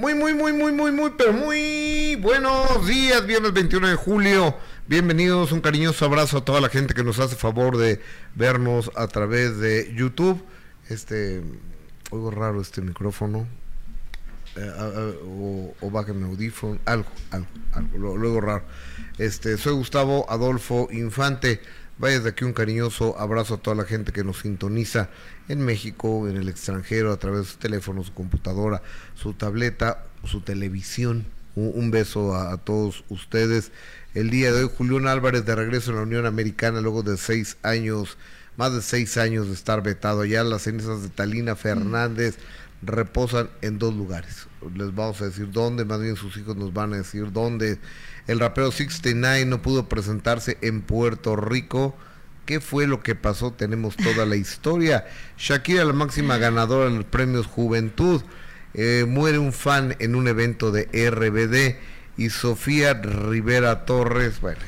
Muy, muy, muy, muy, muy, muy, pero muy buenos días, viernes 21 de julio. Bienvenidos, un cariñoso abrazo a toda la gente que nos hace favor de vernos a través de YouTube. Este, oigo raro este micrófono. Eh, o, o audífono, algo, algo, algo, luego raro. Este, soy Gustavo Adolfo Infante. Vaya de aquí un cariñoso abrazo a toda la gente que nos sintoniza en México, en el extranjero, a través de su teléfono, su computadora, su tableta, su televisión. Un, beso a, todos ustedes. El día de hoy, Julián Álvarez de regreso en la Unión Americana, luego de seis años, más de seis años de estar vetado. allá las cenizas de Talina Fernández reposan en dos lugares. Les vamos a decir dónde, más bien sus hijos nos van a decir dónde. El rapero 69 no pudo presentarse en Puerto Rico. ¿Qué fue lo que pasó? Tenemos toda la historia. Shakira, la máxima ganadora en los premios Juventud. Eh, muere un fan en un evento de RBD. Y Sofía Rivera Torres, bueno,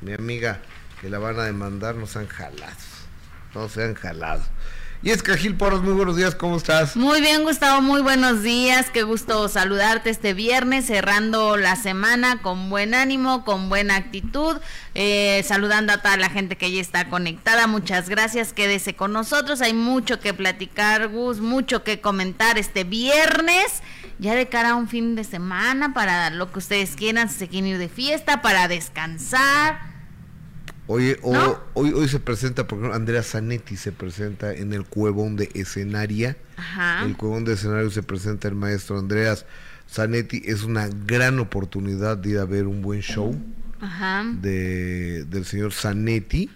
mi amiga, que la van a demandar, no sean jalados. No sean jalados. Y es que Gil Porros, muy buenos días, ¿cómo estás? Muy bien, Gustavo, muy buenos días. Qué gusto saludarte este viernes, cerrando la semana con buen ánimo, con buena actitud, eh, saludando a toda la gente que ya está conectada. Muchas gracias, quédese con nosotros. Hay mucho que platicar, Gus, mucho que comentar este viernes. Ya de cara a un fin de semana, para lo que ustedes quieran, si se quieren ir de fiesta, para descansar Oye, hoy, hoy se presenta, por ejemplo, Andrea Zanetti se presenta en el Cuevón de Escenaria. Ajá. El Cuevón de Escenario se presenta el maestro Andreas Zanetti. Es una gran oportunidad de ir a ver un buen show De, del señor Zanetti.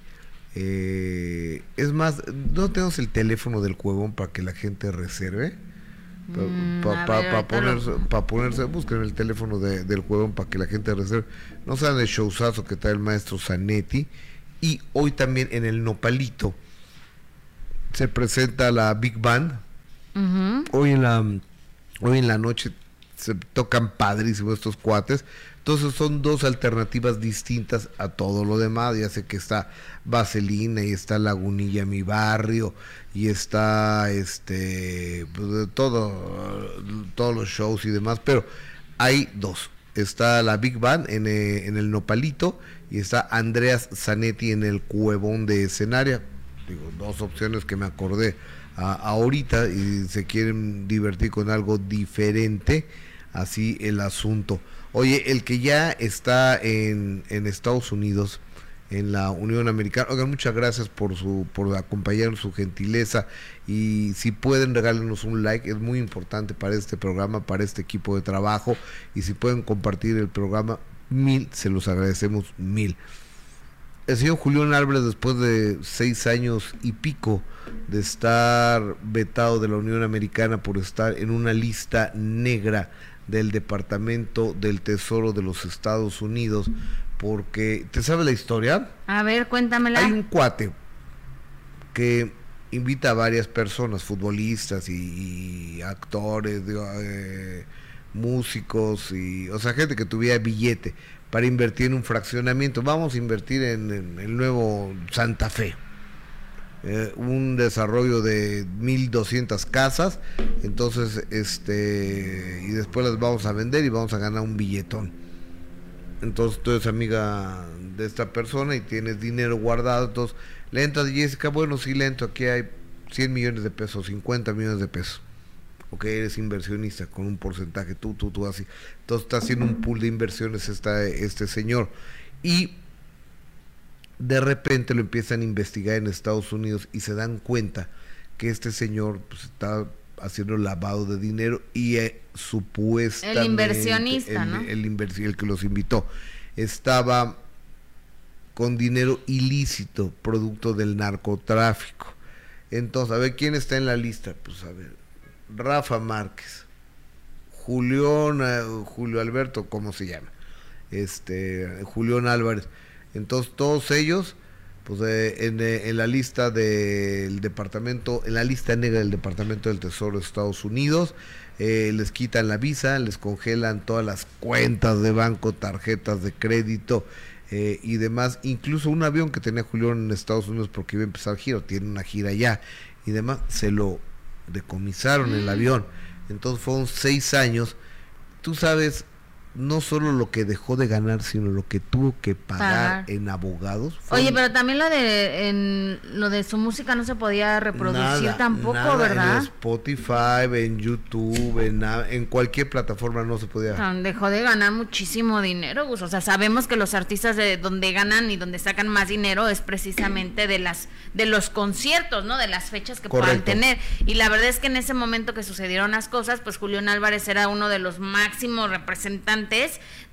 Eh, es más, no tenemos el teléfono del Cuevón para que la gente reserve. Para mm, ponerse, pa ponerse, busquen el teléfono del juego para que la gente reserve. No saben el showzazo que está el maestro Zanetti. Y hoy también en el Nopalito se presenta la Big Band. Hoy en la hoy en la noche se tocan padrísimos estos cuates. Entonces son dos alternativas distintas a todo lo demás. Ya sé que está Vaselina y está Lagunilla, mi barrio, y está este pues, todo, todos los shows y demás, pero hay dos. Está la Big Band en, eh, en el Nopalito y está Andreas Zanetti en el Cuevón de Escenaria. Digo, dos opciones que me acordé ahorita y se quieren divertir con algo diferente, así el asunto. Oye, el que ya está en, en Estados Unidos, en la Unión Americana. Oigan, muchas gracias por su por acompañarnos, su gentileza y si pueden regálenos un like, es muy importante para este programa, para este equipo de trabajo y si pueden compartir el programa, mil, se los agradecemos mil. El señor Julián Álvarez, después de seis años y pico de estar vetado de la Unión Americana por estar en una lista negra del Departamento del Tesoro de los Estados Unidos, porque, ¿te sabe la historia? A ver, cuéntamela. Hay un cuate que invita a varias personas, futbolistas y, actores, eh, músicos, y, o sea, gente que tuviera billete para invertir en un fraccionamiento. Vamos a invertir en el nuevo Santa Fe eh, un desarrollo de 1200 casas, entonces este y después las vamos a vender y vamos a ganar un billetón. Entonces tú eres amiga de esta persona y tienes dinero guardado, entonces le entras Jessica, bueno, sí le entro, aquí hay 100 millones de pesos, 50 millones de pesos. Ok, eres inversionista con un porcentaje, tú, tú, tú, así. Entonces está haciendo un pool de inversiones esta, este señor. Y de repente lo empiezan a investigar en Estados Unidos y se dan cuenta que este señor pues, está haciendo lavado de dinero y eh, supuestamente el inversionista, el, ¿no? el, que los invitó estaba con dinero ilícito producto del narcotráfico. Entonces, a ver quién está en la lista, pues a ver, Rafa Márquez, Julián, eh, Julio Alberto, ¿cómo se llama? Este, Julián Álvarez entonces todos ellos, pues eh, eh, en, la lista del departamento, en la lista negra del Departamento del Tesoro de Estados Unidos, eh, les quitan la visa, les congelan todas las cuentas de banco, tarjetas de crédito y demás. Incluso un avión que tenía Julián en Estados Unidos porque iba a empezar giro, tiene una gira allá y demás, se lo decomisaron el avión. Entonces fueron seis años tú sabes no solo lo que dejó de ganar, sino lo que tuvo que pagar, en abogados. Oye, pero también lo de en, lo de su música no se podía reproducir tampoco, ¿verdad? En Spotify, en YouTube, en, en cualquier plataforma no se podía. Dejó de ganar muchísimo dinero, Gus. O sea, sabemos que los artistas de donde ganan y donde sacan más dinero es precisamente de las de los conciertos, ¿no? De las fechas que puedan tener. Y la verdad es que en ese momento que sucedieron las cosas, pues Julián Álvarez era uno de los máximos representantes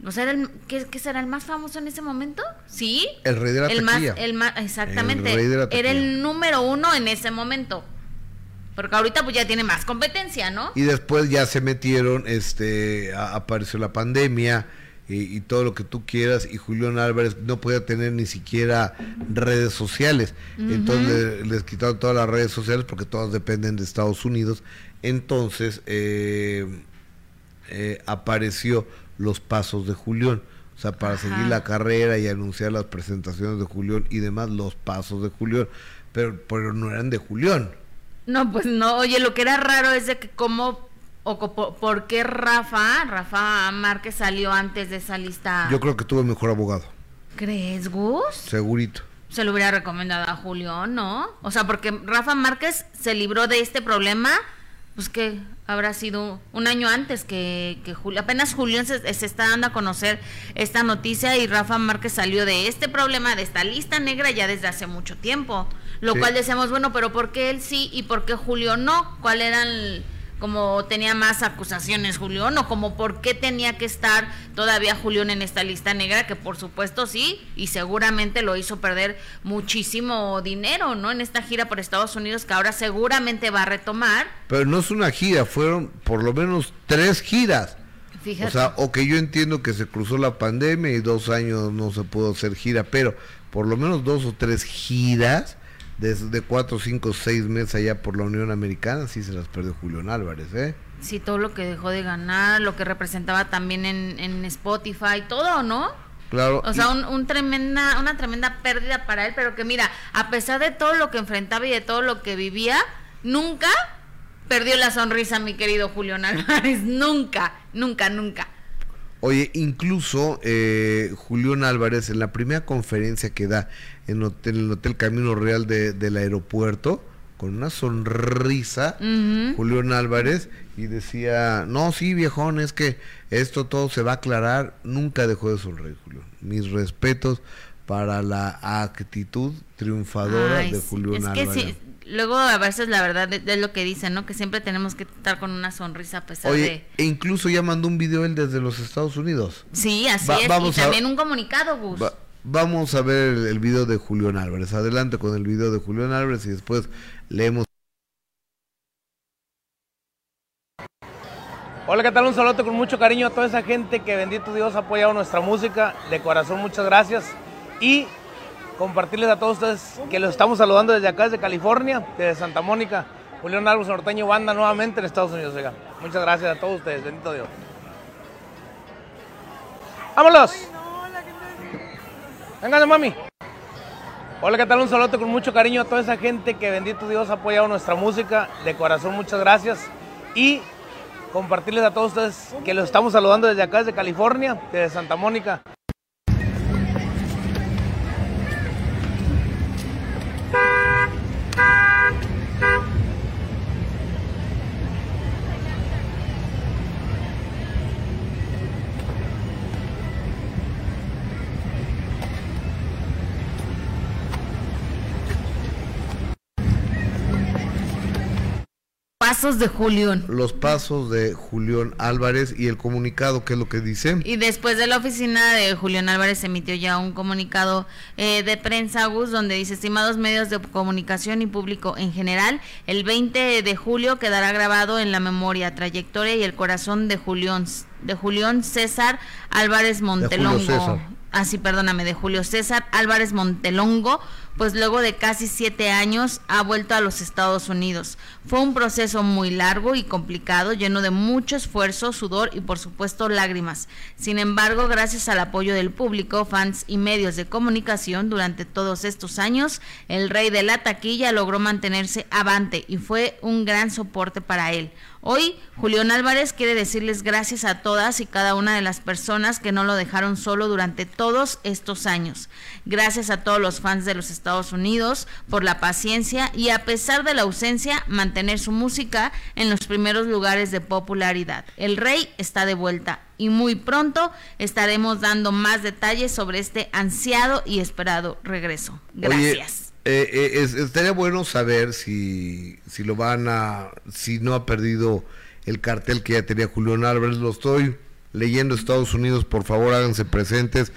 o sea, el, ¿qué, será el más famoso en ese momento? ¿Sí? El rey de la el más, el más, exactamente. Era el número uno en ese momento. Porque ahorita pues ya tiene más competencia, ¿no? Y después ya se metieron, este, apareció la pandemia y, todo lo que tú quieras y Julián Álvarez no podía tener ni siquiera redes sociales. Entonces les, quitaron todas las redes sociales porque todas dependen de Estados Unidos. Entonces eh, eh, apareció los pasos de Julián. O sea, para seguir la carrera y anunciar las presentaciones de Julián y demás, los pasos de Julián. Pero, pero no eran de Julián. No, pues no. Oye, lo que era raro es de que cómo o por qué Rafa, Rafa Márquez salió antes de esa lista. Yo creo que tuvo mejor abogado. ¿Crees, Gus? Segurito. Se lo hubiera recomendado a Julián, ¿no? O sea, porque Rafa Márquez se libró de este problema, pues que habrá sido un año antes que, que Julio, apenas Julián se, está dando a conocer esta noticia y Rafa Márquez salió de este problema, de esta lista negra ya desde hace mucho tiempo, lo cual decíamos, bueno, pero ¿por qué él sí y por qué Julio no? ¿Cuál eran como tenía más acusaciones Julián o como por qué tenía que estar todavía Julián en esta lista negra que por supuesto sí y seguramente lo hizo perder muchísimo dinero no en esta gira por Estados Unidos que ahora seguramente va a retomar. Pero no es una gira fueron por lo menos tres giras. Fíjate. o sea o que yo entiendo que se cruzó la pandemia y dos años no se pudo hacer gira pero por lo menos dos o tres giras desde cuatro, cinco, seis meses allá por la Unión Americana, sí se las perdió Julián Álvarez, ¿eh? Sí, todo lo que dejó de ganar, lo que representaba también en, en Spotify, todo, ¿no? Claro. O sea, un, tremenda, una tremenda pérdida para él, pero que mira, a pesar de todo lo que enfrentaba y de todo lo que vivía, nunca perdió la sonrisa, mi querido Julián Álvarez, nunca, nunca, nunca. Oye, incluso eh, Julián Álvarez en la primera conferencia que da en, el Hotel Camino Real del aeropuerto, con una sonrisa, Julián Álvarez, y decía, no, sí, viejón, es que esto todo se va a aclarar, nunca dejó de sonreír, Julián. Mis respetos para la actitud triunfadora de Julián Álvarez luego a veces la verdad es, lo que dicen, ¿no? Que siempre tenemos que estar con una sonrisa a pesar de... E incluso ya mandó un video él desde los Estados Unidos. Sí, así es. y también un comunicado, Gus. vamos a ver el, video de Julián Álvarez. Adelante con el video de Julián Álvarez y después leemos. Hola, ¿qué tal? Un saludo con mucho cariño a toda esa gente que bendito Dios ha apoyado nuestra música. De corazón, muchas gracias. Y compartirles a todos ustedes que los estamos saludando desde acá, desde California, desde Santa Mónica. Julián Álvarez Norteño Banda nuevamente en Estados Unidos. Muchas gracias a todos ustedes, bendito Dios. ¡Vámonos! Vengan, mami. Hola, ¿qué tal? Un saludo con mucho cariño a toda esa gente que bendito Dios ha apoyado nuestra música. De corazón, muchas gracias. Y compartirles a todos ustedes que los estamos saludando desde acá, desde California, desde Santa Mónica. Pasos de Julián. Los pasos de Julián Álvarez y el comunicado, ¿qué es lo que dice? Y después de la oficina de Julián Álvarez emitió ya un comunicado eh, de prensa, Gus, donde dice, estimados medios de comunicación y público en general, el 20 de julio quedará grabado en la memoria, trayectoria y el corazón de Julián, de Julián César Álvarez Montelongo. Ah, sí, perdóname, de Julio César Álvarez Montelongo, pues luego de casi siete años ha vuelto a los Estados Unidos. Fue un proceso muy largo y complicado, lleno de mucho esfuerzo, sudor y por supuesto lágrimas. Sin embargo, gracias al apoyo del público, fans y medios de comunicación durante todos estos años, el rey de la taquilla logró mantenerse avante y fue un gran soporte para él. Hoy, Julián Álvarez quiere decirles gracias a todas y cada una de las personas que no lo dejaron solo durante todos estos años. Gracias a todos los fans de los Estados Unidos por la paciencia y a pesar de la ausencia, mantener su música en los primeros lugares de popularidad. El rey está de vuelta y muy pronto estaremos dando más detalles sobre este ansiado y esperado regreso. Gracias. Eh, eh, estaría bueno saber si, si lo van a, si no ha perdido el cartel que ya tenía Julián Álvarez. Lo estoy leyendo Estados Unidos, por favor háganse presentes.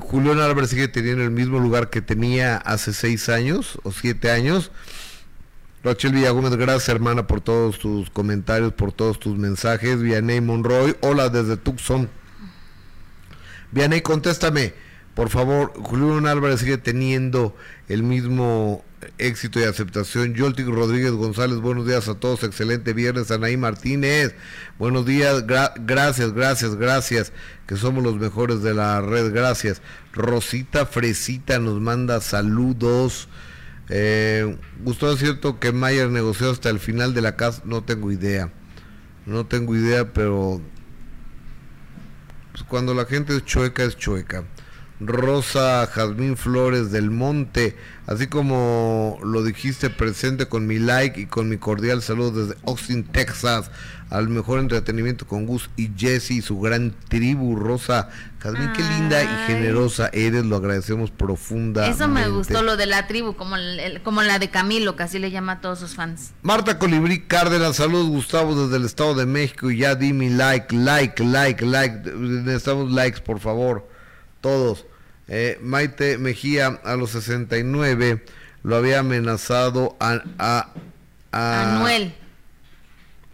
Julián Álvarez sigue teniendo el mismo lugar que tenía hace seis años o siete años. Rachel Villagómez, gracias hermana por todos tus comentarios, por todos tus mensajes. Vianey Monroy, hola desde Tucson. Vianey, contéstame. Por favor, Julián Álvarez sigue teniendo el mismo éxito y aceptación. Yoltic Rodríguez González, buenos días a todos, excelente viernes. Anaí Martínez, buenos días, gracias, gracias, gracias, que somos los mejores de la red, gracias. Rosita Fresita nos manda saludos. Eh, es cierto que Mayer negoció hasta el final de la casa, no tengo idea, no tengo idea, pero pues, cuando la gente es chueca, es chueca. Rosa Jazmín Flores del Monte, así como lo dijiste presente con mi like y con mi cordial saludo desde Austin, Texas, al mejor entretenimiento con Gus y Jesse y su gran tribu, Rosa Jazmín, qué linda y generosa eres, lo agradecemos profunda. Eso me gustó, lo de la tribu, como, como la de Camilo, que así le llama a todos sus fans. Marta Colibrí Cárdenas, saludos Gustavo desde el Estado de México y ya di mi like, like, like, like, necesitamos likes por favor todos. Eh, Maite Mejía a los 69 lo había amenazado a... a, a Anuel.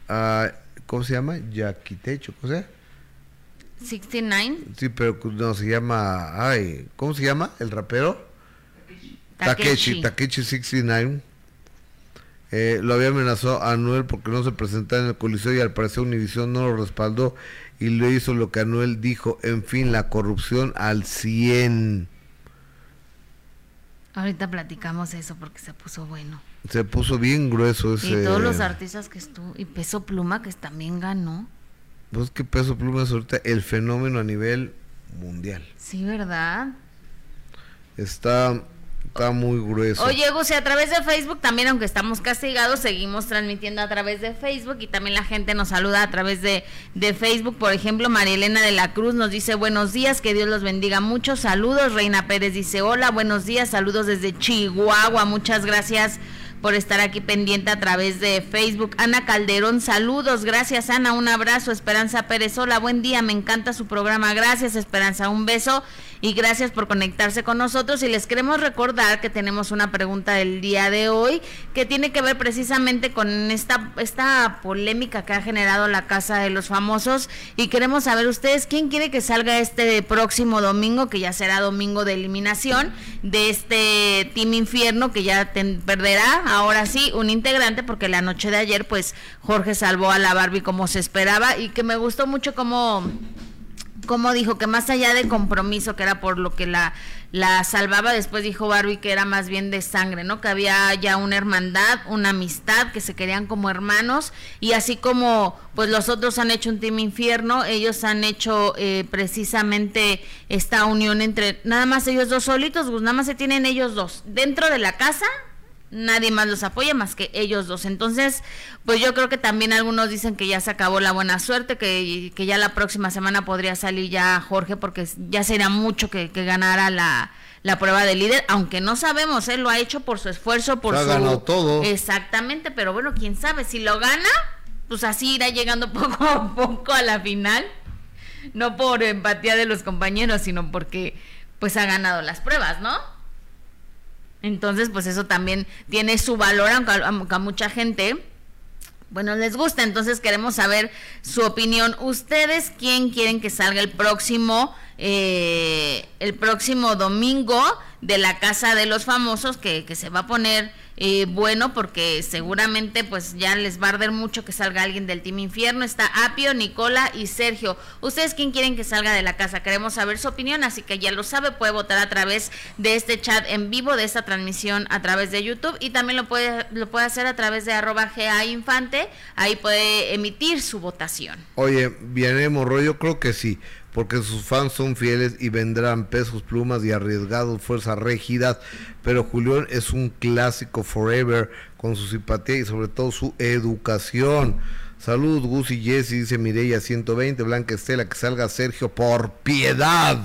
A, ¿Cómo se llama? Yaquitecho, ¿cómo se llama? 69. Sí, pero no se llama... Ay, ¿Cómo se llama el rapero? Takechi. Takechi, 69. Eh, lo había amenazado a Anuel porque no se presentaba en el coliseo y al parecer Univision no lo respaldó y lo hizo lo que Anuel dijo, en fin, la corrupción al 100. Ahorita platicamos eso porque se puso bueno. Se puso bien grueso ese. Y todos los artistas que estuvo, y Peso Pluma que también ganó. Pues que Peso Pluma es ahorita el fenómeno a nivel mundial. Sí, ¿verdad? Está Está muy grueso. Oye, Gusi, a través de Facebook también, aunque estamos castigados, seguimos transmitiendo a través de Facebook y también la gente nos saluda a través de, de Facebook. Por ejemplo, María Elena de la Cruz nos dice buenos días, que Dios los bendiga mucho. Saludos. Reina Pérez dice hola, buenos días, saludos desde Chihuahua. Muchas gracias por estar aquí pendiente a través de Facebook. Ana Calderón, saludos, gracias Ana, un abrazo. Esperanza Pérez, hola, buen día, me encanta su programa, gracias Esperanza, un beso y gracias por conectarse con nosotros. Y les queremos recordar que tenemos una pregunta del día de hoy que tiene que ver precisamente con esta, esta polémica que ha generado la Casa de los Famosos. Y queremos saber ustedes quién quiere que salga este próximo domingo, que ya será domingo de eliminación de este Team Infierno que ya perderá ahora sí un integrante porque la noche de ayer pues Jorge salvó a la Barbie como se esperaba. Y que me gustó mucho como como dijo que más allá de compromiso, que era por lo que la, la salvaba, después dijo Barbie que era más bien de sangre, ¿no? Que había ya una hermandad, una amistad, que se querían como hermanos, y así como pues los otros han hecho un team infierno, ellos han hecho eh, precisamente esta unión entre nada más ellos dos solitos, pues nada más se tienen ellos dos dentro de la casa nadie más los apoya más que ellos dos. Entonces, pues yo creo que también algunos dicen que ya se acabó la buena suerte, que, que ya la próxima semana podría salir ya Jorge, porque ya sería mucho que, ganara la, la prueba de líder, aunque no sabemos, él lo ha hecho por su esfuerzo, por su... ganado todo. Exactamente, pero bueno, quién sabe, si lo gana, pues así irá llegando poco a poco a la final, no por empatía de los compañeros, sino porque pues ha ganado las pruebas, ¿no? Entonces, pues eso también tiene su valor, aunque a, mucha gente bueno, les gusta, entonces queremos saber su opinión. ¿Ustedes quién quieren que salga el próximo, eh, el próximo domingo de la Casa de los Famosos que, que se va a poner eh, bueno porque seguramente pues ya les va a arder mucho que salga alguien del Team Infierno. Está Apio, Nicola y Sergio. ¿Ustedes quién quieren que salga de la casa? Queremos saber su opinión, así que ya lo sabe, puede votar a través de este chat en vivo, de esta transmisión a través de YouTube y también lo puede, lo puede hacer a través de arroba GA Infante, ahí puede emitir su votación. Oye, viene Morro, yo creo que sí porque sus fans son fieles y vendrán pesos, plumas y arriesgados, fuerzas rígidas, pero Julián es un clásico forever con su simpatía y sobre todo su educación. Saludos Gus y Jesse, dice Mireya 120, Blanca Estela, que salga Sergio por piedad.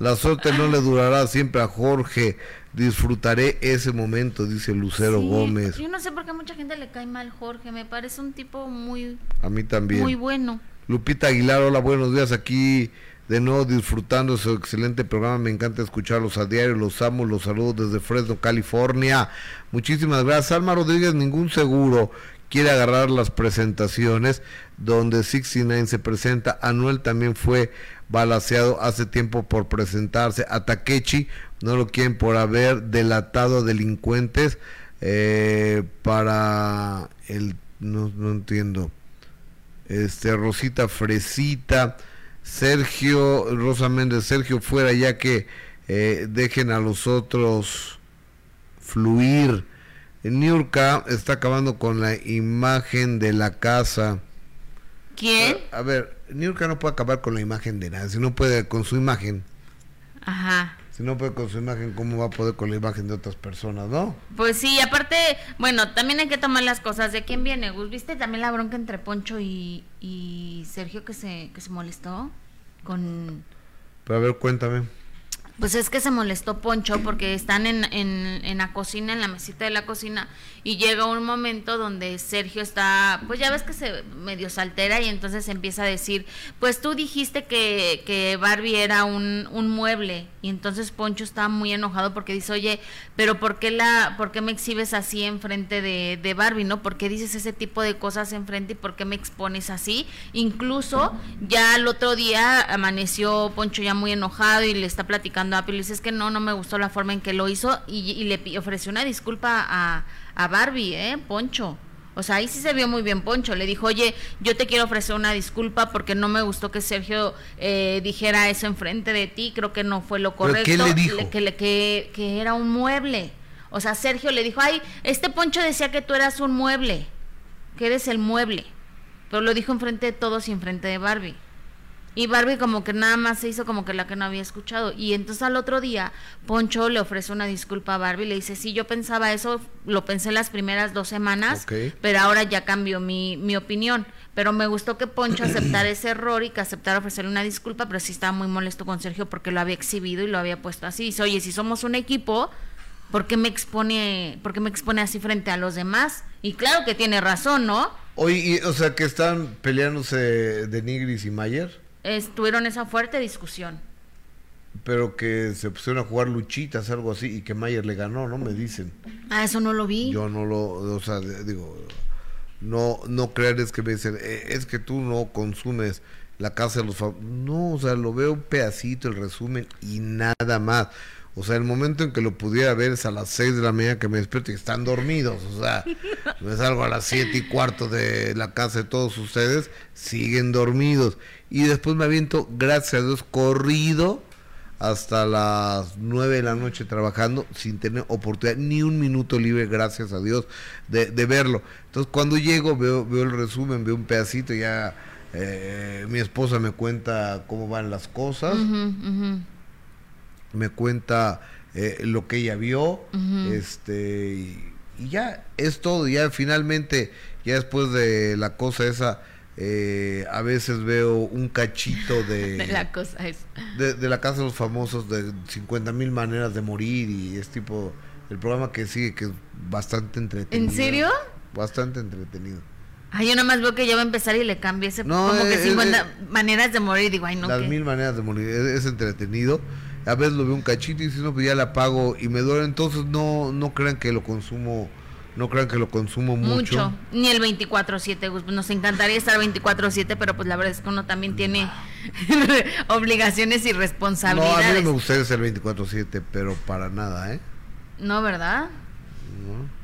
La suerte no le durará siempre a Jorge. Disfrutaré ese momento, dice Lucero Gómez. Yo no sé por qué a mucha gente le cae mal Jorge, me parece un tipo muy... A mí también. Muy bueno. Lupita Aguilar, hola, buenos días aquí de nuevo disfrutando su excelente programa. Me encanta escucharlos a diario, los amo, los saludo desde Fresno, California. Muchísimas gracias. Alma Rodríguez, ningún seguro quiere agarrar las presentaciones donde 69 se presenta. Anuel también fue balaseado hace tiempo por presentarse. A Takechi no lo quieren por haber delatado a delincuentes eh, para el... No, no entiendo este Rosita Fresita, Sergio, Rosa Méndez, Sergio fuera ya que eh, dejen a los otros fluir. Niurka está acabando con la imagen de la casa. ¿Quién? A, ver, Niurka no puede acabar con la imagen de nada, si no puede con su imagen. Ajá. Si no puede con su imagen, ¿cómo va a poder con la imagen de otras personas, no? Pues sí, aparte, bueno, también hay que tomar las cosas de quién viene, Gus. ¿Viste también la bronca entre Poncho y, y Sergio que se, que se molestó con... Pero a ver, cuéntame. Pues es que se molestó Poncho porque están en, en, la cocina, en la mesita de la cocina, y llega un momento donde Sergio está, pues ya ves que se medio saltera y entonces empieza a decir, pues tú dijiste que, que Barbie era un, un mueble, y entonces Poncho está muy enojado porque dice, oye, pero ¿por qué, la, por qué me exhibes así enfrente de, de Barbie, no? ¿Por qué dices ese tipo de cosas enfrente y por qué me expones así? Incluso ya el otro día amaneció Poncho ya muy enojado y le está platicando le dice, es que no, no me gustó la forma en que lo hizo y, y le ofreció una disculpa a, a Barbie, ¿eh? Poncho. O sea, ahí sí se vio muy bien Poncho. Le dijo, oye, yo te quiero ofrecer una disculpa porque no me gustó que Sergio eh, dijera eso enfrente de ti. Creo que no fue lo correcto. ¿Qué le dijo? Que, que, que era un mueble. O sea, Sergio le dijo, ay, este Poncho decía que tú eras un mueble, que eres el mueble. Pero lo dijo enfrente de todos y enfrente de Barbie. Y Barbie como que nada más se hizo como que la que no había escuchado. Y entonces al otro día, Poncho le ofrece una disculpa a Barbie. Le dice, sí, yo pensaba eso, lo pensé las primeras dos semanas, pero ahora ya cambió mi, mi opinión. Pero me gustó que Poncho aceptara ese error y que aceptara ofrecerle una disculpa, pero sí estaba muy molesto con Sergio porque lo había exhibido y lo había puesto así. Dice, oye, si somos un equipo, ¿por qué me expone, por qué me expone así frente a los demás? Y claro que tiene razón, ¿no? Oye, y, o sea, que están peleándose de Nigris y Mayer, Estuvieron esa fuerte discusión. pero que se pusieron a jugar luchitas, algo así, y que Mayer le ganó, ¿no? Me dicen. Ah, eso no lo vi. Yo no lo, o sea, digo, no, no creer es que me dicen, "Eh, es que tú no consumes la casa de los famosos. No, o sea, lo veo un pedacito, el resumen y nada más. O sea, el momento en que lo pudiera ver es a las 6 de la mañana que me despierto y están dormidos. O sea, me salgo a las siete y cuarto de la casa de todos ustedes, siguen dormidos. Y después me aviento, gracias a Dios, corrido hasta las 9 de la noche trabajando sin tener oportunidad, ni un minuto libre, gracias a Dios, de, de verlo. Entonces cuando llego veo, veo el resumen, veo un pedacito, ya eh, mi esposa me cuenta cómo van las cosas, me cuenta eh, lo que ella vio, este y, y ya es todo, ya finalmente, ya después de la cosa esa, eh, a veces veo un cachito De la cosa es. de, de la casa de los famosos de 50 mil maneras de morir y es tipo el programa que sigue que es bastante entretenido. ¿En serio? Bastante entretenido. Ay, yo nada más veo que ya va a empezar y le cambia ese No, como que eh, 50 eh, maneras de morir. Digo, ay, no, Las mil maneras de morir, es, entretenido. A veces lo veo un cachito y si no, pues ya la apago y me duele. Entonces no, no crean que lo consumo, no crean que lo consumo mucho. mucho. Ni el 24-7, Gus. Nos encantaría estar 24-7, pero pues la verdad es que uno también tiene obligaciones y responsabilidades. No, a mí me gustaría ser 24/7, pero para nada, ¿eh? No, ¿verdad? No.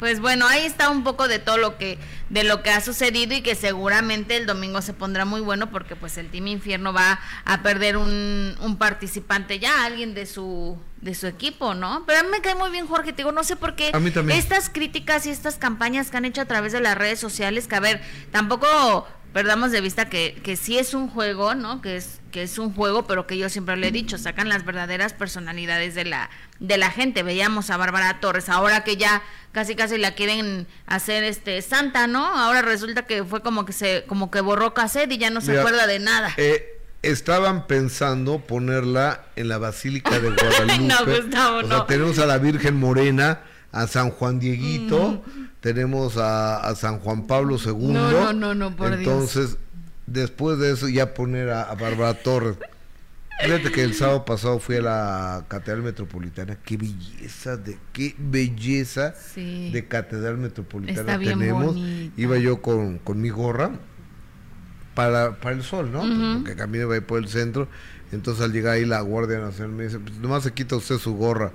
Pues bueno, ahí está un poco de todo lo que de lo que ha sucedido y que seguramente el domingo se pondrá muy bueno porque pues el Team Infierno va a perder un, un participante ya, alguien de su de su equipo, ¿no? Pero a mí me cae muy bien Jorge, te digo, no sé por qué estas críticas y estas campañas que han hecho a través de las redes sociales, que a ver, tampoco perdamos de vista que, que sí es un juego, ¿no? Que es, que es un juego, pero que yo siempre le he dicho, sacan las verdaderas personalidades de la, de la gente. Veíamos a Bárbara Torres, ahora que ya casi casi la quieren hacer este santa, ¿no? Ahora resulta que fue como que se, como que borró cassette y ya no se acuerda de nada. Eh, estaban pensando ponerla en la Basílica de Guadalupe. no, Gustavo, o sea, tenemos a la Virgen Morena, a San Juan Dieguito. Mm tenemos a, San Juan Pablo II. No, no, no, no por Entonces, después de eso, ya poner a, Bárbara Torres. Fíjate que el sábado pasado fui a la Catedral Metropolitana. Qué belleza, de qué belleza de Catedral Metropolitana tenemos. Iba yo con, con mi gorra para, para el sol, ¿no? Porque camino por el centro. Entonces al llegar ahí la Guardia Nacional me dice, pues nomás se quita usted su gorra.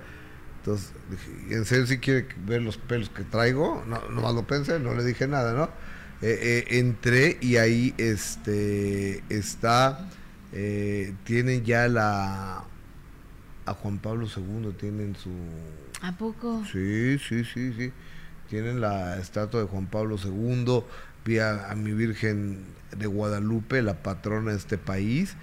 Entonces dije, ¿en serio si quiere ver los pelos que traigo? No, nomás lo pensé, no le dije nada, ¿no? Eh, eh, entré y ahí este está, eh, tienen ya la, a Juan Pablo II, tienen su... ¿A poco? Sí, sí, sí, sí. Tienen la estatua de Juan Pablo II, vi a mi Virgen de Guadalupe, la patrona de este país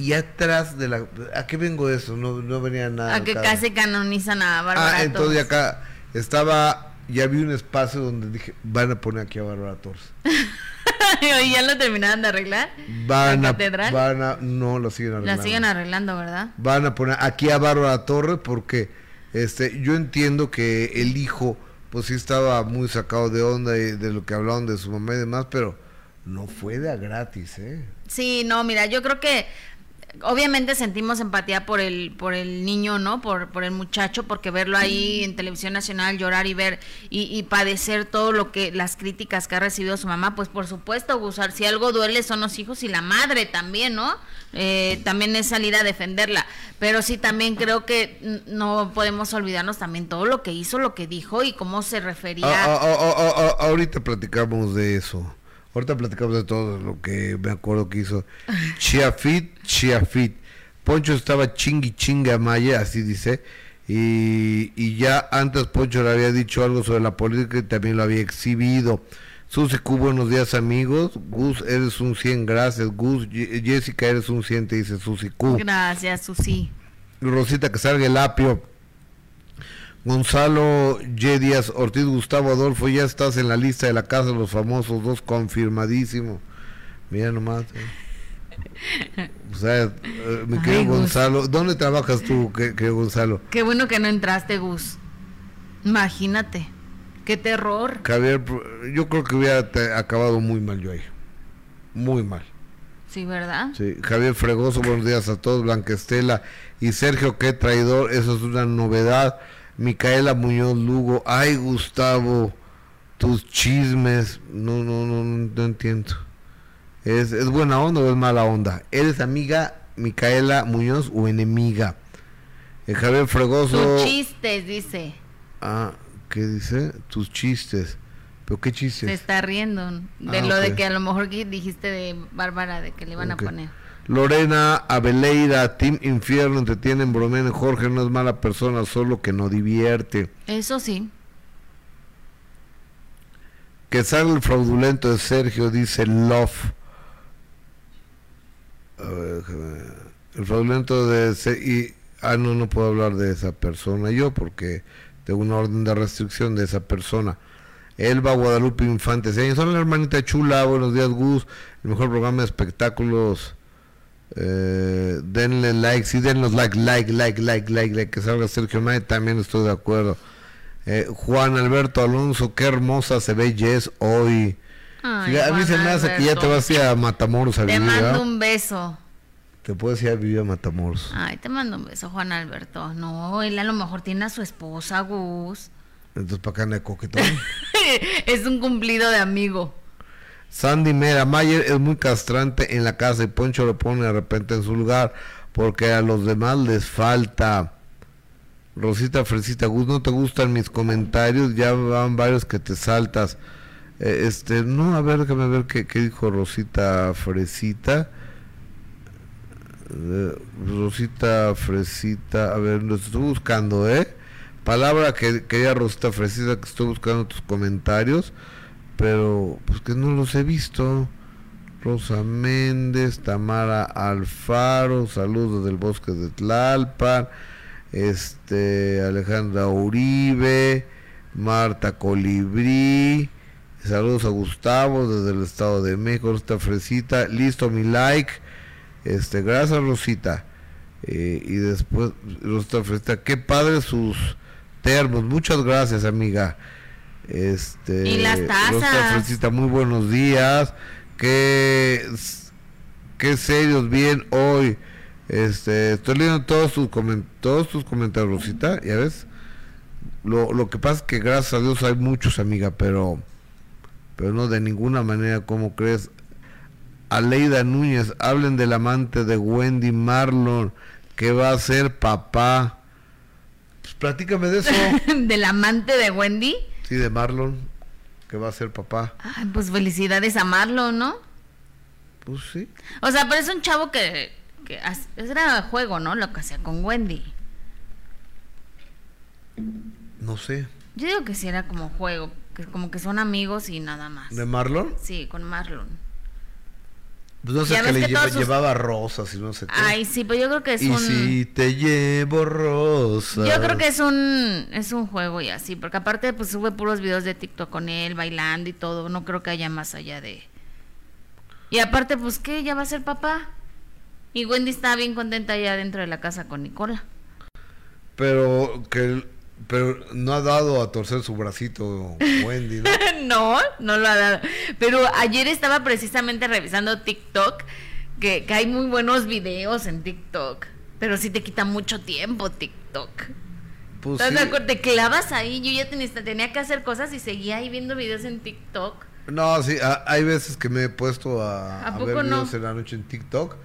y atrás de la... ¿A qué vengo de eso? No, no venía nada. A que casi canonizan a Bárbara Ah, entonces acá estaba... Ya vi un espacio donde dije, van a poner aquí a Bárbara Torres. ¿Y ya lo terminaron de arreglar? Van a, van a... No, lo siguen arreglando. La siguen arreglando, ¿verdad? Van a poner aquí a Bárbara Torres porque este yo entiendo que el hijo pues sí estaba muy sacado de onda y de lo que hablaban de su mamá y demás, pero no fue de a gratis, ¿eh? Sí, no, mira, yo creo que obviamente sentimos empatía por el por el niño no por por el muchacho porque verlo ahí en televisión nacional llorar y ver y, padecer todo lo que las críticas que ha recibido su mamá pues por supuesto gustar si algo duele son los hijos y la madre también no eh, también es salir a defenderla. Pero sí también creo que no podemos olvidarnos también todo lo que hizo lo que dijo y cómo se refería ah, ah, ah, ahorita platicamos de eso Ahorita platicamos de todo lo que me acuerdo que hizo. Chiafit, Chiafit. Poncho estaba chingui chinga Maya, así dice. Y, y, ya antes Poncho le había dicho algo sobre la política y también lo había exhibido. Susi Q, buenos días amigos. Gus, eres un 100, gracias. Gus, Jessica, eres un 100, te dice Susi Q. Gracias, Susi. Rosita, que salga el apio. Gonzalo. Díaz Ortiz Gustavo Adolfo, ya estás en la lista de la Casa de los Famosos, dos confirmadísimo. Mira nomás. Eh. O sea, eh, mi querido Gonzalo, ¿dónde trabajas tú, querido Gonzalo? Qué bueno que no entraste, Gus. Imagínate, qué terror. Javier, yo creo que hubiera acabado muy mal yo ahí. Muy mal. Sí, ¿verdad? Sí, Javier Fregoso, buenos días a todos, Blanquestela y Sergio, qué traidor, eso es una novedad. Micaela Muñoz Lugo, ay Gustavo, tus chismes, no, no, no, no, entiendo. ¿Es, ¿Es buena onda o es mala onda? ¿Eres amiga Micaela Muñoz o enemiga? El eh, Javier Fregoso. Tus chistes, dice. Ah, ¿qué dice? Tus chistes. ¿Pero qué chistes? Se está riendo de ah, lo de que a lo mejor dijiste de Bárbara, de que le iban a poner. Lorena Abeleira, Team Infierno, entretienen, bromen, Jorge no es mala persona, solo que no divierte. Eso sí. Que salga el fraudulento de Sergio, dice Love. el fraudulento de... Y, ah, no, no puedo hablar de esa persona yo porque tengo una orden de restricción de esa persona. Elba Guadalupe Infantes. Son la hermanita chula, buenos días Gus, el mejor programa de espectáculos eh, denle like, sí, denle like, like, like, like, like, like, que salga Sergio May, también estoy de acuerdo. Eh, Juan Alberto Alonso, qué hermosa se ve Jess hoy. a mí se me hace que ya te vas a ir a Matamoros a vivir. Te mando un beso. Te puedes ir a vivir a Matamoros. Ay, te mando un beso, Juan Alberto. No, él a lo mejor tiene a su esposa, Gus. Entonces, ¿para acá no hay coquetón? es un cumplido de amigo. Sandy Mera, Mayer es muy castrante en la casa y Poncho lo pone de repente en su lugar porque a los demás les falta. Rosita Fresita, Gus, no te gustan mis comentarios, ya van varios que te saltas. Eh, este, no, a ver, déjame ver qué, dijo Rosita Fresita. Eh, Rosita Fresita, a ver, lo estoy buscando, ¿eh? Palabra que quería Rosita Fresita, que estoy buscando tus comentarios, pero pues que no los he visto. Rosa Méndez, Tamara Alfaro, saludos del bosque de Tlalpan, este, Alejandra Uribe, Marta Colibrí, saludos a Gustavo desde el Estado de México, esta fresita, listo mi like, este, gracias Rosita, eh, y después Rosita Fresita, qué padre sus termos, muchas gracias amiga, este, y las tazas. Fresita, muy buenos días, qué, qué serios bien hoy. Este, estoy leyendo todos tus, todos tus comentarios, Rosita, ya ves. Lo, lo que pasa es que gracias a Dios hay muchos, amiga, pero, pero no de ninguna manera, como crees? Aleida Núñez, hablen del amante de Wendy Marlon, que va a ser papá. Pues platícame de eso. ¿Del amante de Wendy? Sí, de Marlon que va a ser papá. Ay, pues felicidades a Marlon, ¿no? Pues sí. O sea, pero es un chavo que, que era juego, ¿no? Lo que hacía con Wendy. No sé. Yo digo que sí era como juego, que como que son amigos y nada más. ¿De Marlon? Sí, con Marlon. Pues no sé que le llevaba rosas y no sé qué. Ay, sí, pero yo creo que es y un... si te llevo rosas. Yo creo que es un es un juego y así, porque aparte pues sube puros videos de TikTok con él bailando y todo, no creo que haya más allá de... Y aparte pues qué, ya va a ser papá. Y Wendy está bien contenta allá dentro de la casa con Nicola. Pero que pero no ha dado a torcer su bracito Wendy, ¿no? no, no lo ha dado. Pero ayer estaba precisamente revisando TikTok, que, hay muy buenos videos en TikTok. Pero sí te quita mucho tiempo TikTok. Pues Te clavas ahí, yo ya tenía, que hacer cosas y seguía ahí viendo videos en TikTok. No, sí, hay veces que me he puesto a, ver videos en la noche en TikTok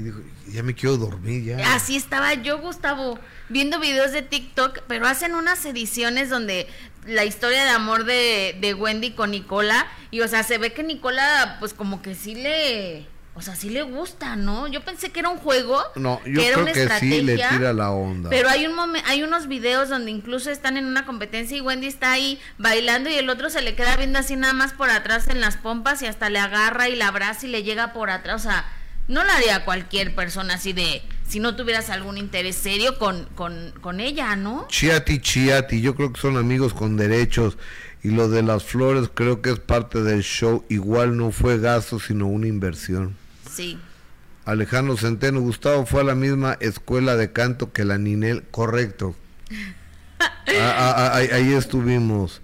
y digo, ya me quiero dormir ya. Así estaba yo, Gustavo, viendo videos de TikTok, pero hacen unas ediciones donde la historia de amor de, de Wendy con Nicola, y o sea, se ve que Nicola, pues como que sí le... O sea, sí le gusta, ¿no? Yo pensé que era un juego. No, yo creo que sí le tira la onda. Pero hay un hay unos videos donde incluso están en una competencia y Wendy está ahí bailando y el otro se le queda viendo así nada más por atrás en las pompas y hasta le agarra y la abraza y le llega por atrás. O sea, no lo haría cualquier persona así de si no tuvieras algún interés serio con, con, ella, ¿no? Chiati, chiati, yo creo que son amigos con derechos y lo de las flores creo que es parte del show, igual no fue gasto sino una inversión. Sí. Alejandro Centeno, Gustavo fue a la misma escuela de canto que la Ninel, correcto. Ah, ah, ah, ahí estuvimos.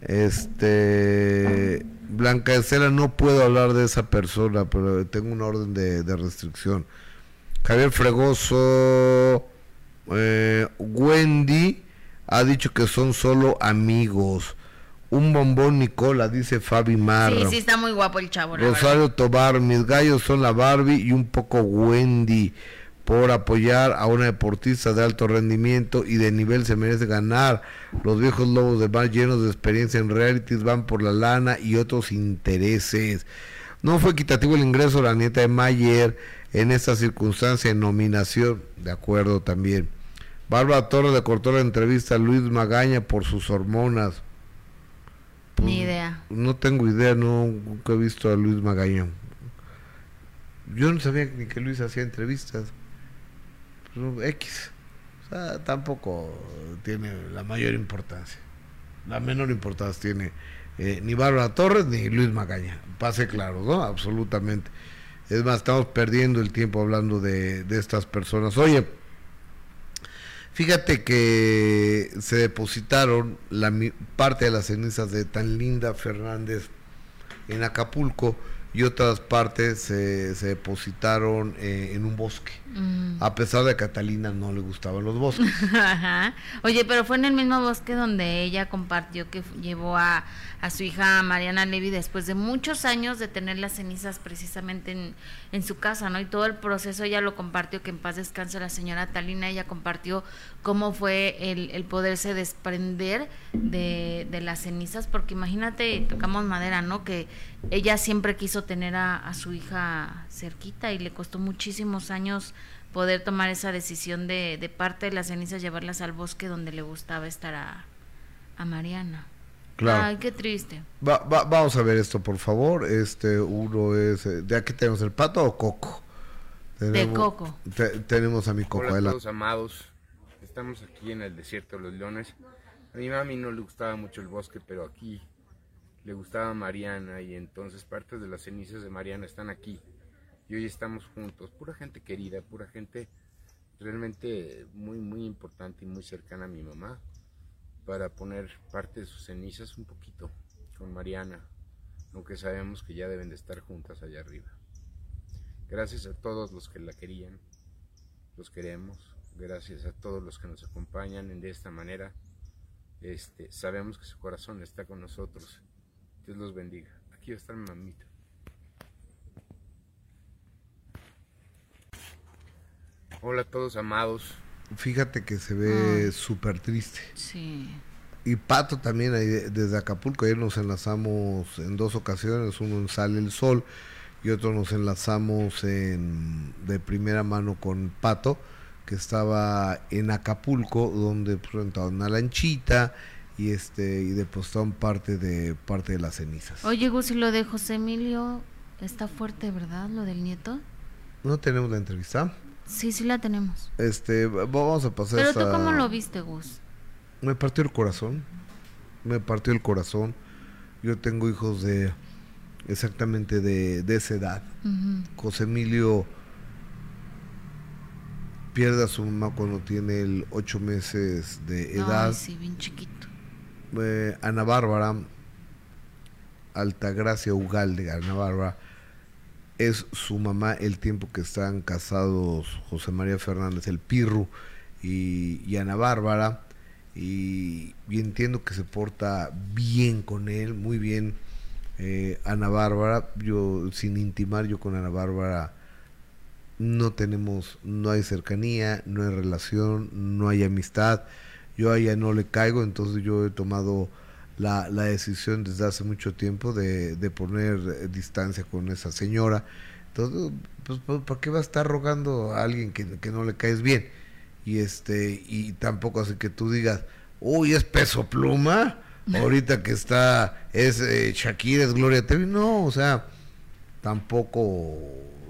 Este Blanca Estela, no puedo hablar de esa persona, pero tengo una orden de, restricción. Javier Fregoso, eh, Wendy ha dicho que son solo amigos. Un bombón Nicola, dice Fabi Mar. Sí, sí, está muy guapo el chavo. Rosario Tobar, mis gallos son la Barbie y un poco Wendy por apoyar a una deportista de alto rendimiento y de nivel se merece ganar. Los viejos lobos de mar llenos de experiencia en realities van por la lana y otros intereses. No fue equitativo el ingreso de la nieta de Mayer en esta circunstancia en nominación, de acuerdo también. Bárbara Torres le cortó la entrevista a Luis Magaña por sus hormonas. Ni idea. No tengo idea, no, nunca he visto a Luis Magaña. Yo no sabía ni que Luis hacía entrevistas. X. Tampoco tiene la mayor importancia. La menor importancia tiene eh, ni Bárbara Torres ni Luis Magaña. Pase claro, ¿no? Absolutamente. Es más, estamos perdiendo el tiempo hablando de, de estas personas. Oye, fíjate que se depositaron la parte de las cenizas de tan linda Fernández en Acapulco y otras partes se, se depositaron eh, en un bosque. Mm. A pesar de que a Catalina no le gustaban los bosques. Oye, pero fue en el mismo bosque donde ella compartió que llevó a, a su hija Mariana Levy después de muchos años de tener las cenizas precisamente en, en, su casa, ¿no? Y todo el proceso ella lo compartió, que en paz descanse la señora Talina, ella compartió cómo fue el, el poderse desprender de, de las cenizas, porque imagínate, tocamos madera, ¿no? Que ella siempre quiso tener a, su hija cerquita y le costó muchísimos años poder tomar esa decisión de, de parte de las cenizas llevarlas al bosque donde le gustaba estar a, Mariana. Claro. Ay, qué triste. vamos a ver esto, por favor. Este, uno es, eh, ¿de aquí tenemos el pato o coco? de coco. tenemos a mi coco. Hola a todos amados. Estamos aquí en el desierto de los leones. A mi mami no le gustaba mucho el bosque, pero aquí le gustaba Mariana y entonces partes de las cenizas de Mariana están aquí y hoy estamos juntos, pura gente querida, pura gente realmente muy muy importante y muy cercana a mi mamá para poner parte de sus cenizas un poquito con Mariana, aunque sabemos que ya deben de estar juntas allá arriba. Gracias a todos los que la querían, los queremos, gracias a todos los que nos acompañan de esta manera. Este, sabemos que su corazón está con nosotros Dios los bendiga. Aquí está mi mamita. Hola a todos amados. Fíjate que se ve súper triste. Sí. Y Pato también ahí desde Acapulco, ayer nos enlazamos en dos ocasiones, uno en Sale el Sol y otro nos enlazamos en, de primera mano con Pato, que estaba en Acapulco, donde presentaba una lanchita y este y depositaron parte de parte de las cenizas. Oye, Gus, y lo de José Emilio está fuerte, ¿verdad? Lo del nieto. No tenemos la entrevista. Sí, sí la tenemos. Este, vamos a pasar. Pero tú cómo lo viste, Gus? Me partió el corazón. Me partió el corazón. Yo tengo hijos de exactamente de, de esa edad. José Emilio pierde a su mamá cuando tiene el ocho meses de edad. Ay, sí, bien chiquito. Eh, Ana Bárbara, Altagracia Ugalde, Ana Bárbara, es su mamá el tiempo que están casados José María Fernández, el Pirru, y, Ana Bárbara, y, entiendo que se porta bien con él, muy bien. Eh, Ana Bárbara, yo sin intimar yo con Ana Bárbara no tenemos, no hay cercanía, no hay relación, no hay amistad yo a ella no le caigo, entonces yo he tomado la, la decisión desde hace mucho tiempo de, de, poner eh, distancia con esa señora. Entonces, pues, pues, ¿por qué va a estar rogando a alguien que, que, no le caes bien? Y este y tampoco así que tú digas, uy, es peso pluma, ahorita que está, es eh, Shakira, es Gloria Trevi. No, o sea, tampoco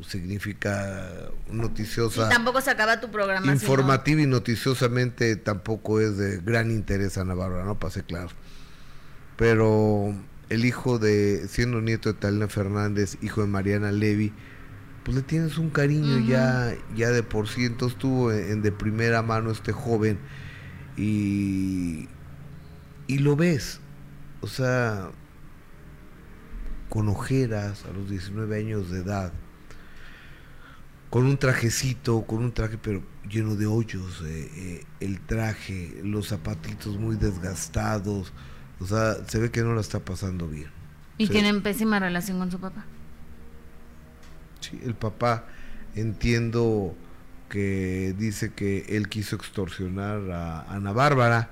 significa noticiosa. tampoco se acaba tu programa. Informativa y noticiosamente tampoco es de gran interés a Navarra, no pase claro. Pero el hijo de, siendo nieto de Talina Fernández, hijo de Mariana Levy, pues le tienes un cariño ya, ya de por sí, entonces tuvo en, de primera mano este joven y, y lo ves, o sea, con ojeras a los 19 años de edad, con un trajecito, con un traje pero lleno de hoyos, eh, eh, el traje, los zapatitos muy desgastados, o sea, se ve que no la está pasando bien. ¿Y tienen pésima relación con su papá? Sí, el papá entiendo que dice que él quiso extorsionar a Ana Bárbara,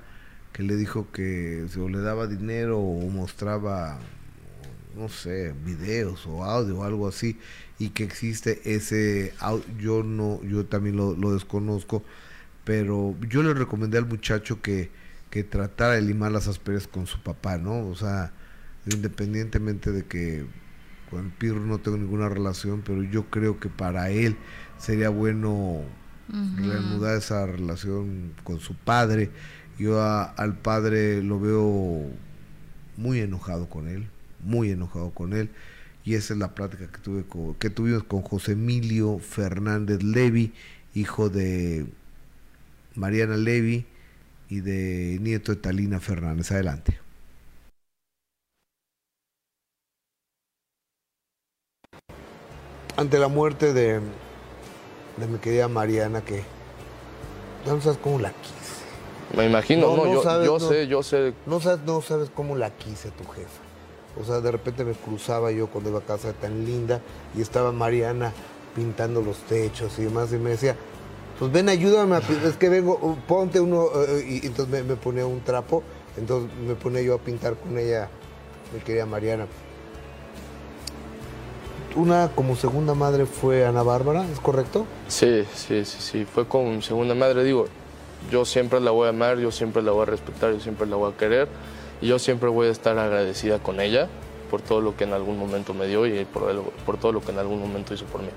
que le dijo que o le daba dinero o mostraba no sé, videos o audio o algo así y que existe ese yo no yo también lo, desconozco pero yo le recomendé al muchacho que, que tratara de limar las asperezas con su papá no o sea independientemente de que con Pirro no tengo ninguna relación pero yo creo que para él sería bueno reanudar esa relación con su padre. Yo al padre lo veo muy enojado con él muy enojado con él y esa es la plática que tuve que tuvimos con José Emilio Fernández Levi, hijo de Mariana Levi y de nieto de Talina Fernández. Adelante. ante la muerte de, de mi querida Mariana, que no sabes cómo la quise. Me imagino, no, yo, sé, yo sé. No sabes, no sabes cómo la quise tu jefa. O sea, de repente me cruzaba yo cuando iba a casa tan linda y estaba Mariana pintando los techos y demás y me decía, pues ven, ayúdame, es que vengo, ponte uno, eh, y entonces me, ponía un trapo, entonces me ponía yo a pintar con ella, mi querida Mariana. Una como segunda madre fue Ana Bárbara, ¿es correcto? Sí, sí, sí, sí, fue como segunda madre, digo, yo siempre la voy a amar, yo siempre la voy a respetar, yo siempre la voy a querer y yo siempre voy a estar agradecida con ella por todo lo que en algún momento me dio y por todo lo que en algún momento hizo por mí.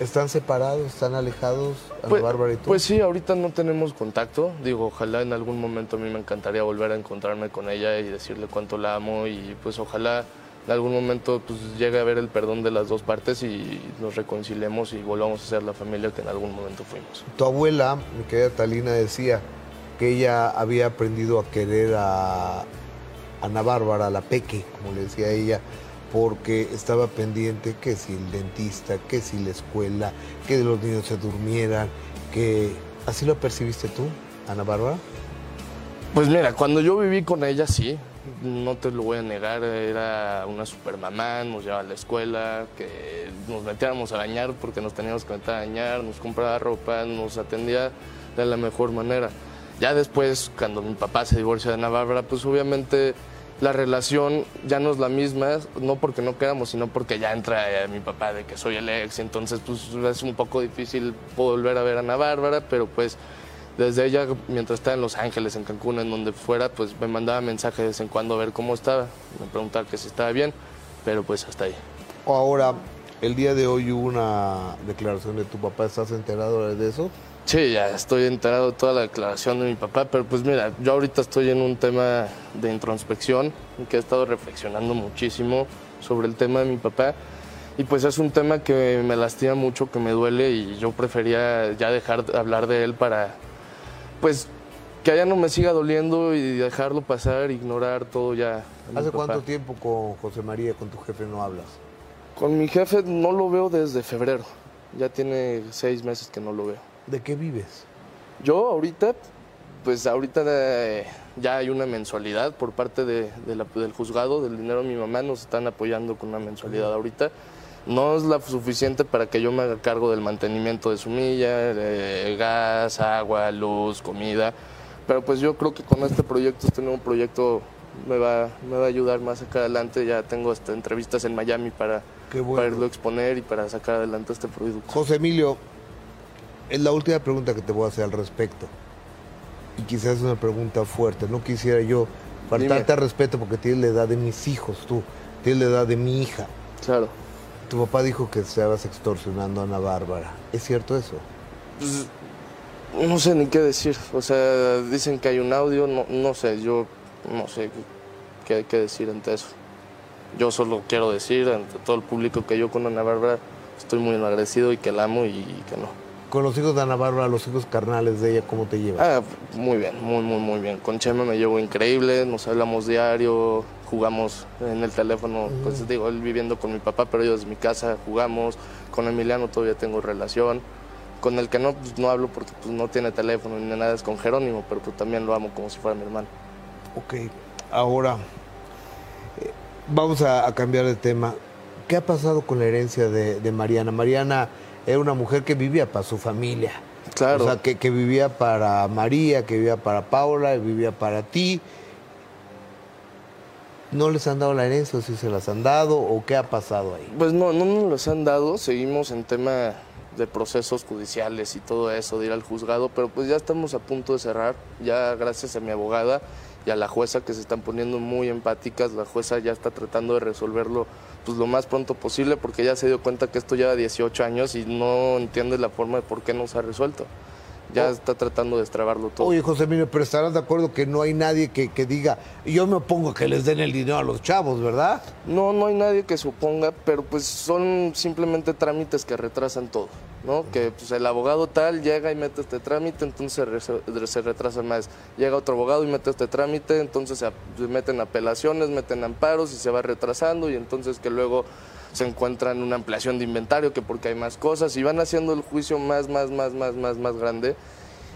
¿Están separados? ¿Están alejados? Pues, Bárbara y tú? pues sí, ahorita no tenemos contacto. Digo, ojalá en algún momento a mí me encantaría volver a encontrarme con ella y decirle cuánto la amo y pues ojalá en algún momento pues llegue a ver el perdón de las dos partes y nos reconciliemos y volvamos a ser la familia que en algún momento fuimos. Tu abuela, mi querida Talina, decía que ella había aprendido a querer a Ana Bárbara, la Peque, como le decía ella, porque estaba pendiente que si el dentista, que si la escuela, que los niños se durmieran, que así lo percibiste tú, Ana Bárbara. Pues mira, cuando yo viví con ella sí, no te lo voy a negar, era una super mamá, nos llevaba a la escuela, que nos metiéramos a bañar porque nos teníamos que meter a bañar, nos compraba ropa, nos atendía de la mejor manera. Ya después, cuando mi papá se divorcia de Ana Bárbara, pues obviamente la relación ya no es la misma, no porque no queramos, sino porque ya entra eh, mi papá de que soy el ex, entonces pues es un poco difícil volver a ver a Ana Bárbara, pero pues desde ella, mientras estaba en Los Ángeles, en Cancún, en donde fuera, pues me mandaba mensajes de vez en cuando a ver cómo estaba, me preguntaba que si estaba bien, pero pues hasta ahí. Ahora, el día de hoy hubo una declaración de tu papá, ¿estás enterado de eso? Sí, ya estoy enterado de toda la declaración de mi papá, pero pues mira, yo ahorita estoy en un tema de introspección, que he estado reflexionando muchísimo sobre el tema de mi papá. Y pues es un tema que me lastima mucho, que me duele y yo prefería ya dejar de hablar de él para, pues, que ya no me siga doliendo y dejarlo pasar, ignorar todo ya. ¿Hace cuánto tiempo con José María, con tu jefe, no hablas? Con mi jefe no lo veo desde febrero. Ya tiene seis meses que no lo veo. ¿De qué vives? Yo ahorita, pues ahorita eh, ya hay una mensualidad por parte de, del juzgado, del dinero de mi mamá, nos están apoyando con una mensualidad ahorita. No es la suficiente para que yo me haga cargo del mantenimiento de su milla, gas, agua, luz, comida. Pero pues yo creo que con este proyecto, este nuevo proyecto me va, me va a ayudar más acá adelante. Ya tengo hasta entrevistas en Miami para, para irlo a exponer y para sacar adelante este producto. José Emilio, es la última pregunta que te voy a hacer al respecto. Y quizás es una pregunta fuerte. No quisiera yo faltarte al respeto porque tienes la edad de mis hijos, tú. Tienes la edad de mi hija. Claro. Tu papá dijo que estabas extorsionando a Ana Bárbara. ¿Es cierto eso? Pues, no sé ni qué decir. O sea, dicen que hay un audio. No, no sé, yo no sé qué, qué decir ante eso. Yo solo quiero decir ante todo el público que yo con Ana Bárbara estoy muy agradecido y que la amo y que no. Con los hijos de Ana Bárbara, los hijos carnales de ella, ¿cómo te llevas? Ah, muy bien, muy, muy, muy bien. Con Chema me llevo increíble, nos hablamos diario, jugamos en el teléfono, pues digo, él viviendo con mi papá, pero yo desde mi casa jugamos. Con Emiliano todavía tengo relación. Con el que no, pues no hablo porque pues, no tiene teléfono ni nada, es con Jerónimo, pero pues también lo amo como si fuera mi hermano. Ok, ahora eh, vamos a, cambiar de tema. ¿Qué ha pasado con la herencia de, de Mariana? Mariana era una mujer que vivía para su familia. Claro. O sea, que, que vivía para María, que vivía para Paula, que vivía para ti. ¿No les han dado la herencia o si se las han dado o qué ha pasado ahí? Pues no, no nos las han dado. Seguimos en tema de procesos judiciales y todo eso, de ir al juzgado, pero pues ya estamos a punto de cerrar. Ya gracias a mi abogada y a la jueza que se están poniendo muy empáticas, la jueza ya está tratando de resolverlo pues lo más pronto posible porque ya se dio cuenta que esto lleva 18 años y no entiende la forma de por qué no se ha resuelto. Ya oh. está tratando de extrabarlo todo. Oye, José Mire, pero estarás de acuerdo que no hay nadie que, que diga, yo me opongo a que les den el dinero a los chavos, ¿verdad? No, no hay nadie que se oponga, pero pues son simplemente trámites que retrasan todo. ¿No? Que pues, el abogado tal llega y mete este trámite, entonces se, retrasa más. Llega otro abogado y mete este trámite, entonces se meten apelaciones, meten amparos y se va retrasando y entonces que luego se encuentran una ampliación de inventario, que porque hay más cosas, y van haciendo el juicio más, más, más, más, más, más grande.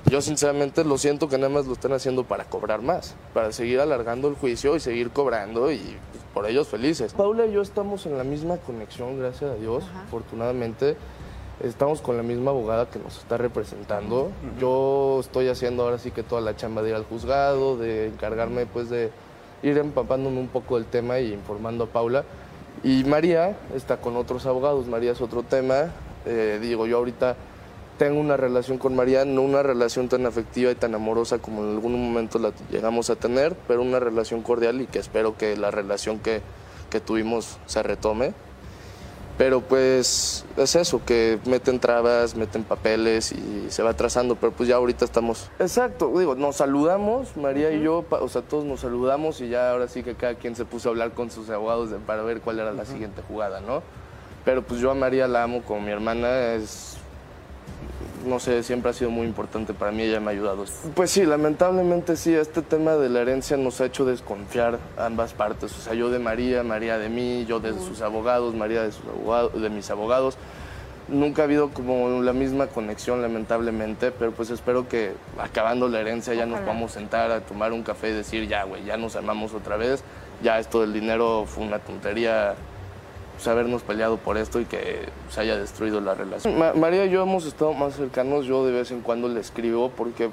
Yo sinceramente lo siento que nada más lo están haciendo para cobrar más, para seguir alargando el juicio y seguir cobrando y pues, por ellos felices. Paula y yo estamos en la misma conexión, gracias a Dios, afortunadamente. Estamos con la misma abogada que nos está representando. Yo estoy haciendo ahora sí que toda la chamba de ir al juzgado, de encargarme pues de ir empapándome un poco del tema y informando a Paula. Y María está con otros abogados, María es otro tema. Eh, digo, yo ahorita tengo una relación con María, no una relación tan afectiva y tan amorosa como en algún momento la llegamos a tener, pero una relación cordial y que espero que la relación que, que tuvimos se retome. Pero pues es eso, que meten trabas, meten papeles y se va trazando, pero pues ya ahorita estamos... Exacto, digo, nos saludamos, María y yo, o sea, todos nos saludamos y ya ahora sí que cada quien se puso a hablar con sus abogados para ver cuál era la siguiente jugada, ¿no? Pero pues yo a María la amo como mi hermana, es no sé, siempre ha sido muy importante para mí, ella me ha ayudado. Pues sí, lamentablemente sí, este tema de la herencia nos ha hecho desconfiar ambas partes, o sea, yo de María, María de mí, yo de sus abogados, María de, sus abogados, de mis abogados. Nunca ha habido como la misma conexión, lamentablemente, pero pues espero que acabando la herencia ya nos vamos a sentar a tomar un café y decir, ya, güey, ya nos amamos otra vez, ya esto del dinero fue una tontería pues, habernos peleado por esto y que se haya destruido la relación. María y yo hemos estado más cercanos, yo de vez en cuando le escribo porque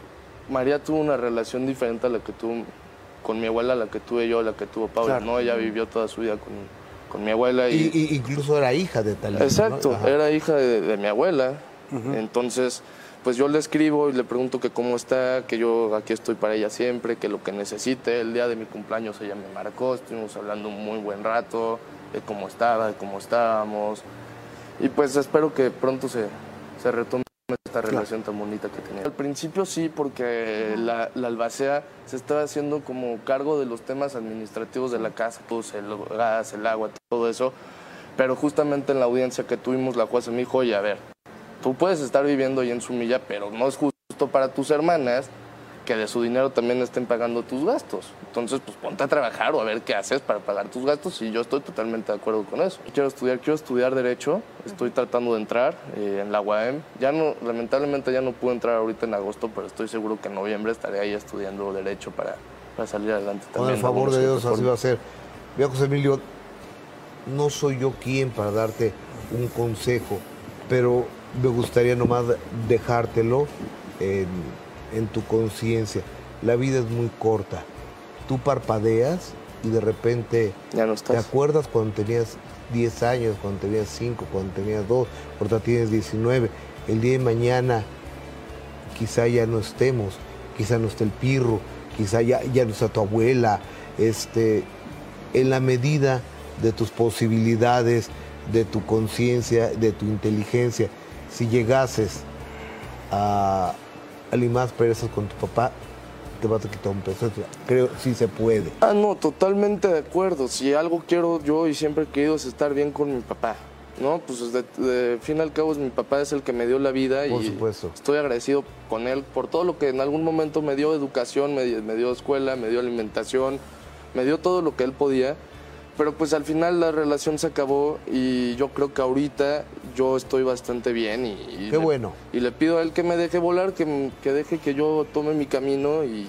María tuvo una relación diferente a la que tuvo con mi abuela, la que tuve yo, la que tuvo Paula, ¿no? Ella vivió toda su vida con, con mi abuela. Y, incluso era hija de tal Exacto, era hija de, mi abuela. Entonces, pues yo le escribo y le pregunto que cómo está, que yo aquí estoy para ella siempre, que lo que necesite. El día de mi cumpleaños ella me marcó, estuvimos hablando un muy buen rato de cómo estaba, de cómo estábamos. Y pues espero que pronto se, se retome esta relación tan bonita que tenía. Al principio sí, porque la, la, albacea se estaba haciendo como cargo de los temas administrativos de la casa, pues el gas, el agua, todo eso. Pero justamente en la audiencia que tuvimos, la jueza me dijo, oye, a ver, tú puedes estar viviendo ahí en Sumilla, pero no es justo para tus hermanas que de su dinero también estén pagando tus gastos. Entonces, pues ponte a trabajar o a ver qué haces para pagar tus gastos y yo estoy totalmente de acuerdo con eso. Quiero estudiar, quiero estudiar Derecho, estoy tratando de entrar eh, en la UAM. Ya no, lamentablemente ya no pude entrar ahorita en agosto, pero estoy seguro que en noviembre estaré ahí estudiando Derecho para, para salir adelante también. Con el favor de Dios, así va a ser. Mira, José Emilio, no soy yo quien para darte un consejo, pero me gustaría nomás dejártelo en en tu conciencia. La vida es muy corta. Tú parpadeas y de repente ya no estás. te acuerdas cuando tenías 10 años, cuando tenías 5, cuando tenías 2, ahorita tienes 19. El día de mañana quizá ya no estemos, quizá no esté el pirro, quizá ya, ya no está tu abuela. Este, en la medida de tus posibilidades, de tu conciencia, de tu inteligencia, si llegases a, más perezas con tu papá, te vas a quitar un peso. Creo sí se puede. Ah, no, totalmente de acuerdo. Si algo quiero yo y siempre he querido es estar bien con mi papá. ¿no? Pues de, fin al cabo mi papá es el que me dio la vida Por y supuesto. estoy agradecido con él por todo lo que en algún momento me dio educación, me, me dio escuela, me dio alimentación, me dio todo lo que él podía pero pues al final la relación se acabó y yo creo que ahorita yo estoy bastante bien y, Qué bueno. y le pido a él que me deje volar, que, que deje que yo tome mi camino y,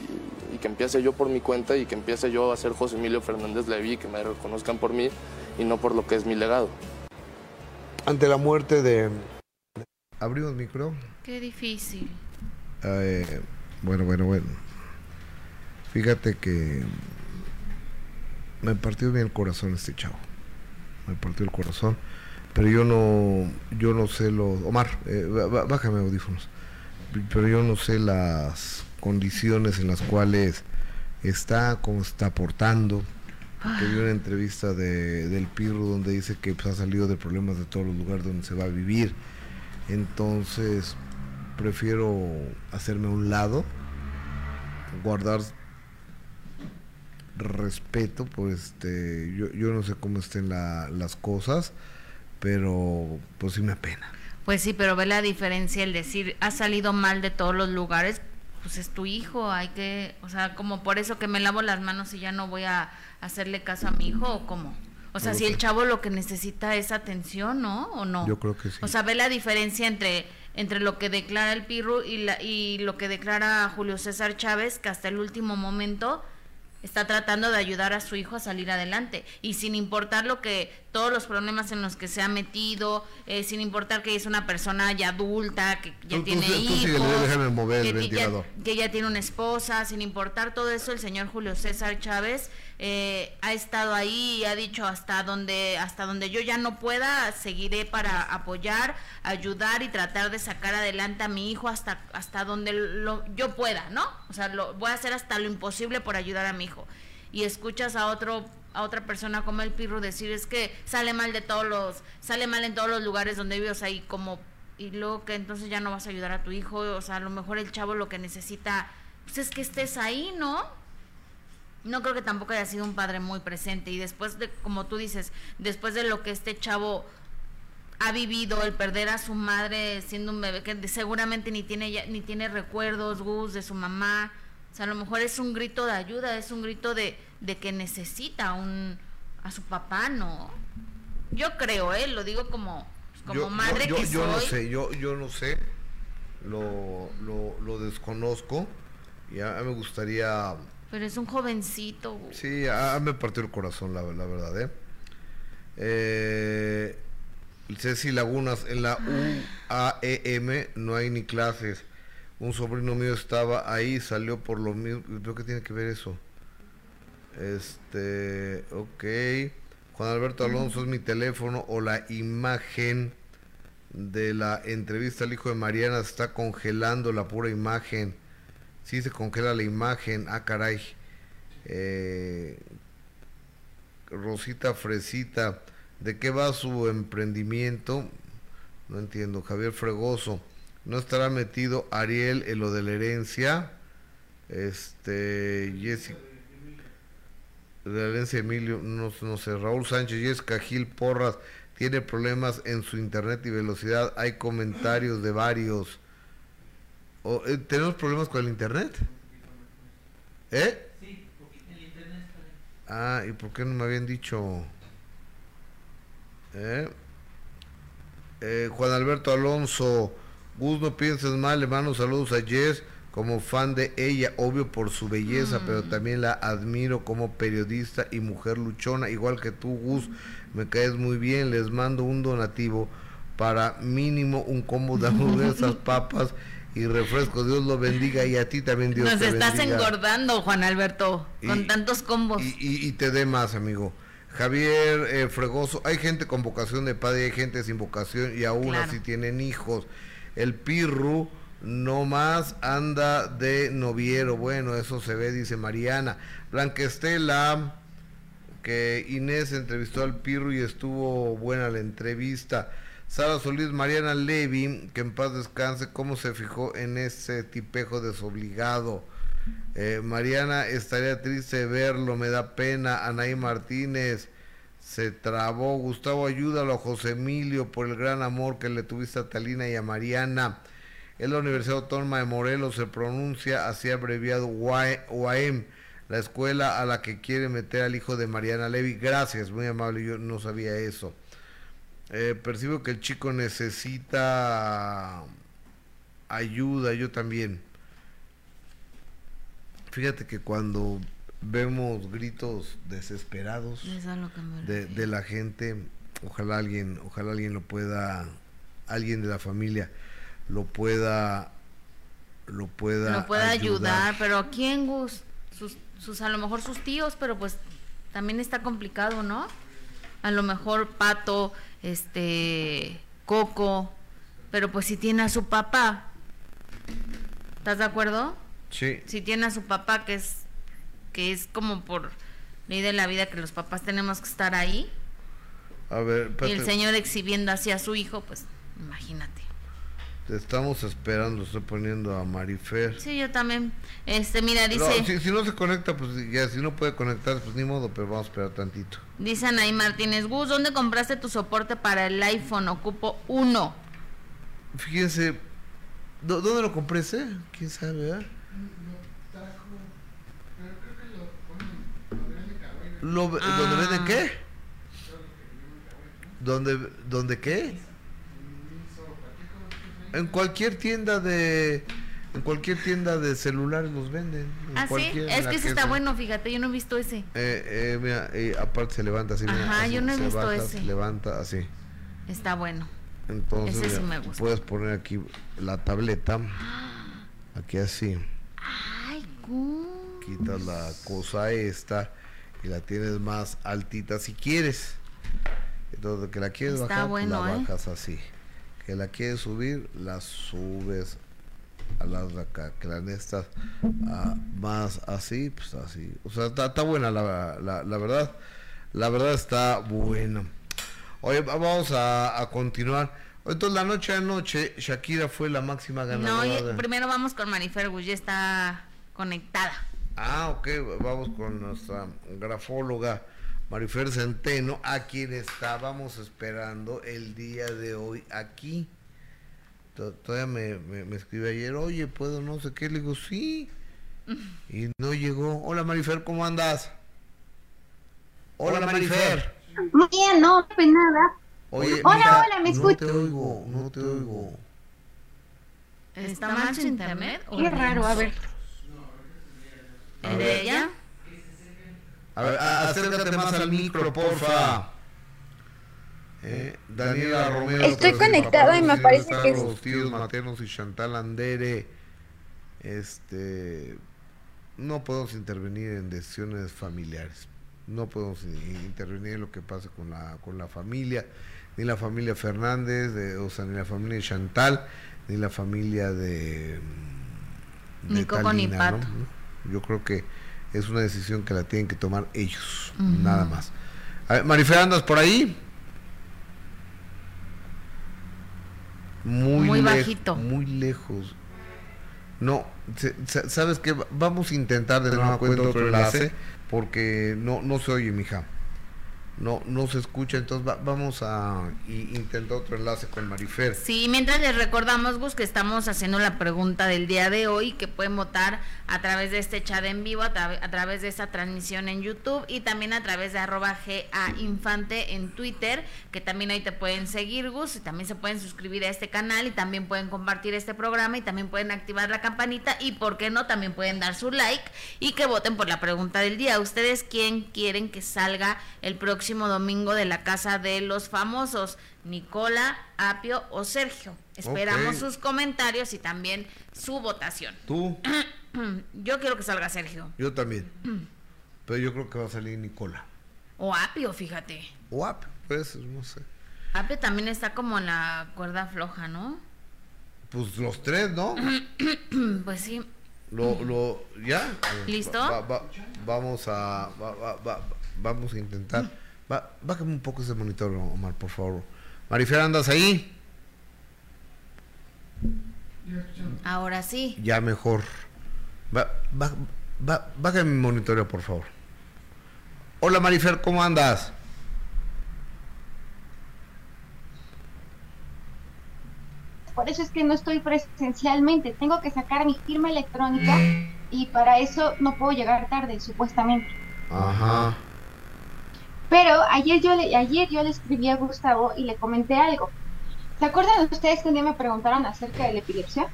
que empiece yo por mi cuenta y que empiece yo a ser José Emilio Fernández Levy, que me reconozcan por mí y no por lo que es mi legado. Ante la muerte de... ¿Abrimos micro? Qué difícil. Eh, bueno, bueno, bueno. Fíjate que me partió bien el corazón este chavo. Me partió el corazón. Pero yo no, yo no sé lo. Omar, eh, bájame audífonos. Pero yo no sé las condiciones en las cuales está, cómo está aportando. Que vi una entrevista de, del Pirro donde dice que pues, ha salido de problemas de todos los lugares donde se va a vivir. Entonces, prefiero hacerme a un lado, guardar respeto, pues este, yo, yo no sé cómo estén las cosas, pero pues sí me pena. Pues sí, pero ve la diferencia el decir, ha salido mal de todos los lugares, pues es tu hijo, hay que, o sea, como por eso que me lavo las manos y ya no voy a hacerle caso a mi hijo o cómo. O sea, si el chavo lo que necesita es atención, ¿no? ¿O no? Yo creo que sí. O sea, ve la diferencia entre, entre lo que declara el Pirru y, la, y lo que declara Julio César Chávez, que hasta el último momento está tratando de ayudar a su hijo a salir adelante. Y sin importar lo que todos los problemas en los que se ha metido eh, sin importar que es una persona ya adulta que ya tiene hijos que, ya, tiene una esposa sin importar todo eso el señor Julio César Chávez eh, ha estado ahí y ha dicho hasta donde hasta donde yo ya no pueda seguiré para apoyar ayudar y tratar de sacar adelante a mi hijo hasta hasta donde lo, yo pueda no o sea lo voy a hacer hasta lo imposible por ayudar a mi hijo. Y escuchas a otro a otra persona como el Pirro decir es que sale mal de todos los sale mal en todos los lugares donde vives ahí como y luego que entonces ya no vas a ayudar a tu hijo o sea a lo mejor el chavo lo que necesita pues es que estés ahí no no creo que tampoco haya sido un padre muy presente. Y después de, como tú dices, después de lo que este chavo ha vivido, el perder a su madre siendo un bebé que seguramente ni tiene ni tiene recuerdos, Gus, de su mamá, o sea, a lo mejor es un grito de ayuda, es un grito de, de que necesita un a su papá, ¿no? Yo creo, ¿eh? Lo digo como, como madre yo, que yo no sé, yo, yo no sé, lo, lo, lo desconozco, ya me gustaría pero es un jovencito. Sí, me partió el corazón, la, la verdad, ¿eh? eh Ceci Lagunas, en la UAEM no hay ni clases. Un sobrino mío estaba ahí, salió por lo mismo. Creo que tiene que ver eso. Este, ok. Juan Alberto Alonso es mi teléfono o la imagen de la entrevista al hijo de Mariana está congelando la pura imagen. Sí, se congela la imagen. Ah, caray. Eh, Rosita Fresita, ¿de qué va su emprendimiento? No entiendo. Javier Fregoso, ¿no estará metido Ariel en lo de la herencia? Este, Jessica. De la herencia Emilio, no, no sé. Raúl Sánchez, Jessica Gil Porras, tiene problemas en su internet y velocidad. Hay comentarios de varios. Eh, ¿Tenemos problemas con el internet? ¿Eh? Sí, porque el internet está Ah, ¿y por qué no me habían dicho? ¿Eh? ¿Eh? Juan Alberto Alonso, Gus, no pienses mal, le mando saludos a Jess como fan de ella, obvio por su belleza, mm. pero también la admiro como periodista y mujer luchona, igual que tú, Gus, me caes muy bien, les mando un donativo para mínimo un combo de hamburguesas, papas y refresco. Dios lo bendiga y a ti también Dios Nos estás engordando, Juan Alberto, con tantos combos. Y, te dé más, amigo. Javier eh, Fregoso, hay gente con vocación de padre, hay gente sin vocación y aún así tienen hijos. El Pirru no más anda de noviero. Bueno, eso se ve, dice Mariana. Blanca Estela, que Inés entrevistó al Pirru y estuvo buena la entrevista. Sara Solís, Mariana Levy, que en paz descanse, cómo se fijó en ese tipejo desobligado. Eh, Mariana, estaría triste verlo, me da pena. Anaí Martínez, se trabó. Gustavo, ayúdalo a José Emilio por el gran amor que le tuviste a Talina y a Mariana. En la Universidad Autónoma de Morelos se pronuncia así abreviado UAM, la escuela a la que quiere meter al hijo de Mariana Levy. Gracias, muy amable, yo no sabía eso. Eh, percibo que el chico necesita ayuda, yo también. Fíjate que cuando vemos gritos desesperados de, la gente, ojalá alguien, ojalá alguien lo pueda, alguien de la familia lo pueda, lo pueda, lo pueda ayudar. pero quién Gus? Sus, sus, a lo mejor sus tíos, pero pues también está complicado, ¿no? A lo mejor Pato, este, Coco, pero pues si tiene a su papá, ¿estás de acuerdo? Sí. Si tiene a su papá, que es, que es como por ley de la vida que los papás tenemos que estar ahí. A ver, y el señor exhibiendo así a su hijo, pues imagínate. Te estamos esperando, estoy poniendo a Marifer. Sí, yo también. Este, mira, dice... si, no se conecta, pues ya, si no puede conectar, pues ni modo, pero vamos a esperar tantito. Dicen ahí Martínez, Gus, ¿dónde compraste tu soporte para el iPhone? Ocupo uno. Fíjense, ¿dónde lo compré ese? ¿Quién sabe, eh? Lo, ¿Dónde venden qué? ¿Dónde, dónde qué? En cualquier tienda de en cualquier tienda de celulares los venden. Ah, sí, es que ese está bueno, fíjate, yo no he visto ese. Eh, eh, mira, eh, aparte se levanta así. Ajá, yo no he visto ese. Se levanta así. Está bueno. Entonces, ese sí me gusta. puedes poner aquí la tableta. Aquí así. Ay, Quitas la cosa esta y la tienes más altita si quieres. Entonces, que la quieres bajar, pues la ¿eh? bajas así. Que la quieres subir, la subes a las acá. Que la necesitas más así, pues así. O sea, está, buena la, la, verdad. La verdad está buena. Oye, vamos a, a continuar. Entonces, la noche a noche, Shakira fue la máxima ganadora. No, primero vamos con Marifer ya está conectada. Ah, ok, vamos con nuestra grafóloga Marifer Centeno, a quien estábamos esperando el día de hoy aquí. Todavía me, me, escribe ayer, oye, ¿puedo no sé qué? Le digo, sí. Y no llegó. Hola Marifer, ¿cómo andas? Hola, Marifer. Muy bien, no, pues nada. Oye, hola, hola, me escucho. No te oigo, no te oigo. ¿Está mal su internet? Qué raro, a ver. ¿Es de ella? A ver, acércate más al micro, porfa. Eh, Daniela Romero. Estoy conectada y me parece que los tíos maternos y Chantal Andere. Este, no podemos intervenir en decisiones familiares. No podemos intervenir en lo que pasa con la con la familia, ni la familia Fernández, de, o sea, ni la familia de Chantal, ni la familia de, de ni Coco ni Pato. Yo creo que es una decisión que la tienen que tomar ellos, nada más. A ver, Marifer, ¿andas por ahí? Muy, muy bajito. Muy lejos. No, ¿sabes qué? Vamos a intentar de nuevo cuenta otro enlace, porque no, no se oye, mija no, no se escucha, entonces vamos a intentar otro enlace con Marifer. Sí, mientras les recordamos, Gus, que estamos haciendo la pregunta del día de hoy, que pueden votar a través de este chat en vivo, a, través de esta transmisión en YouTube y también a través de arroba GA Infante en Twitter, que también ahí te pueden seguir, Gus, y también se pueden suscribir a este canal y también pueden compartir este programa y también pueden activar la campanita y, ¿por qué no? También pueden dar su like y que voten por la pregunta del día. ¿Ustedes quién quieren que salga el próximo próximo domingo de la Casa de los Famosos, Nicola, Apio o Sergio. Esperamos sus comentarios y también su votación. ¿Tú? yo quiero que salga Sergio. Yo también. Pero yo creo que va a salir Nicola. O Apio, fíjate. O Apio, pues, no sé. Apio también está como en la cuerda floja, ¿no? Pues los tres, ¿no? pues sí. Lo, lo, ¿Ya? ¿Listo? vamos a, vamos a intentar bájame un poco ese monitor, Omar, por favor. Marifer, ¿andas ahí? Ahora sí. Ya mejor. Va, bájame mi monitoreo, por favor. Hola Marifer, ¿cómo andas? Por eso es que no estoy presencialmente. Tengo que sacar mi firma electrónica y para eso no puedo llegar tarde, supuestamente. Ajá. Pero ayer yo, le, ayer yo le escribí a Gustavo y le comenté algo. ¿Se acuerdan ustedes que un día me preguntaron acerca de la epilepsia?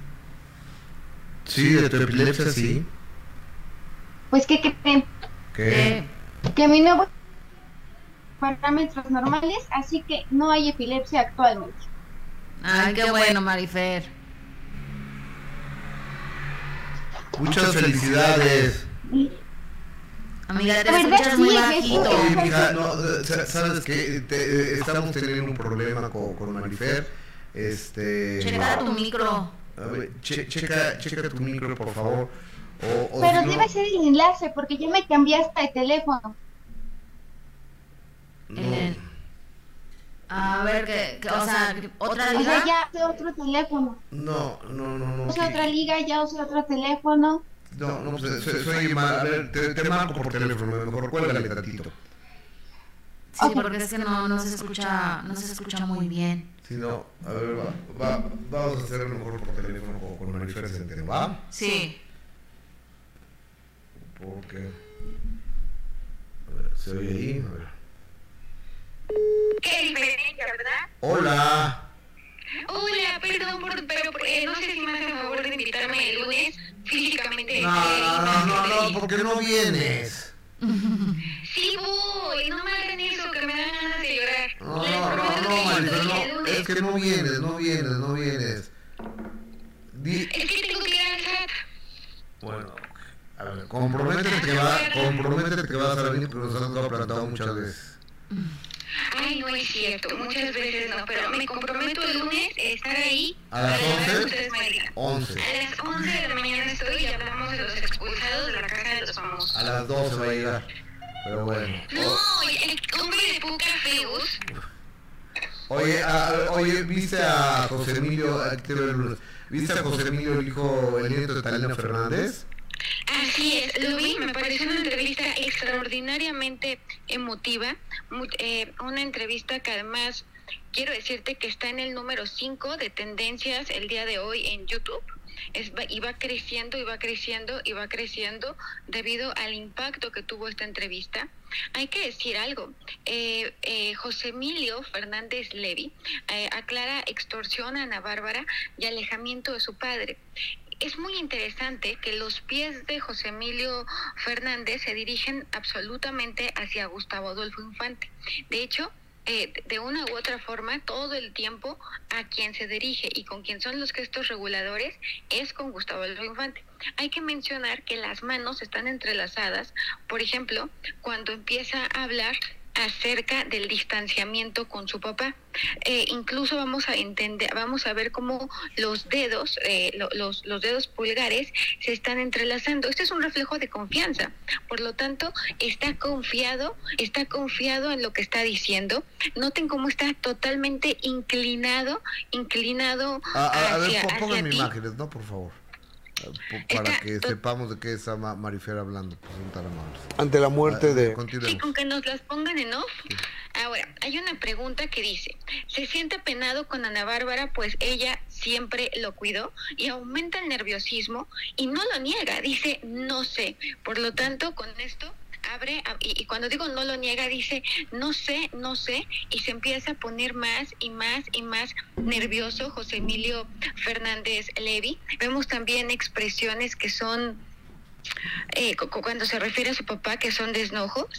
Sí, de tu epilepsia, sí. Pues, ¿qué creen? ¿Qué? Que mi nuevo parámetros normales, así que no hay epilepsia actualmente. Ay, qué bueno, Marifer. Muchas felicidades. Amiga, te escuchas muy bajito. sabes que eh, estamos teniendo un problema con, con Marifer. Este, checa tu micro. checa, checa tu micro, por favor. O, Pero debe ser el enlace, porque ya me cambiaste de teléfono. Eh, a ver, que, o sea, otra liga. O sea, ya usé otro teléfono. No, no, no, no. Usé otra liga, ya usé otro teléfono. No, no, pues, soy, mal. A ver, te, te, marco por teléfono, mejor cuélgale tantito. Sí, porque es que no, no se escucha, no se escucha muy bien. Sí, no, a ver, va, va, vamos a hacerlo mejor por teléfono con, con Marifer Centeno, ¿va? Sí. Porque, a ver, se oye ahí, a ver. Qué diferencia, ¿verdad? Hola. Hola, perdón, por, pero eh, no sé si me hace favor de invitarme el lunes físicamente. No, eh, no, no, no, porque no vienes. Sí voy, no me hagan eso, que me dan ganas de llorar. No, no, no, Marisa, no, es que no vienes, no vienes, no vienes. Di- Es que tengo que ir al SAT. bueno, a ver, comprométete que, va, comprométete que vas a venir, pero nos has dado plantado muchas veces. Ay, no es cierto, muchas veces no, pero me comprometo el lunes a estar ahí ¿A las para la hora que 11? ustedes me digan. 11. A las 11 de la mañana estoy y hablamos de los expulsados de la casa de los famosos. A las 12 va a llegar. Pero bueno. No, el hombre de poca feos. Oye, a- oye, ¿viste a José Emilio, ¿viste a José Emilio, el hijo, el nieto de Talina Fernández? Así es, lo vi, me pareció una entrevista extraordinariamente emotiva, eh, una entrevista que además quiero decirte que está en el número 5 de tendencias el día de hoy en YouTube. Es, y va creciendo y va creciendo y va creciendo debido al impacto que tuvo esta entrevista. Hay que decir algo. Eh, eh, José Emilio Fernández Levy eh, aclara extorsión a Ana Bárbara y alejamiento de su padre. Es muy interesante que los pies de José Emilio Fernández se dirigen absolutamente hacia Gustavo Adolfo Infante. De hecho, eh, de una u otra forma, todo el tiempo a quien se dirige y con quien son los gestos reguladores es con Gustavo Adolfo Infante. Hay que mencionar que las manos están entrelazadas, por ejemplo, cuando empieza a hablar acerca del distanciamiento con su papá. Eh, incluso vamos a entender, vamos a ver cómo los dedos, eh, lo- los, los dedos pulgares se están entrelazando. Este es un reflejo de confianza. Por lo tanto, está confiado, está confiado en lo que está diciendo. Noten cómo está totalmente inclinado, inclinado A, a- a ver, hacia, pó- hacia pónganme ti. imágenes, ¿no? Por favor. Para que sepamos de qué está Ma- Marifer hablando, pues son tan amables. Ante la muerte de... Sí, Continuemos. con que nos las pongan en off. Ahora, hay una pregunta que dice, ¿se siente penado con Ana Bárbara? Pues ella siempre lo cuidó y aumenta el nerviosismo y no lo niega, dice, no sé. Por lo tanto, con esto abre, y, y cuando digo no lo niega, dice, no sé, no sé, y se empieza a poner más y más y más nervioso José Emilio Fernández Levy. Vemos también expresiones que son eh, cu- cu- cuando se refiere a su papá que son de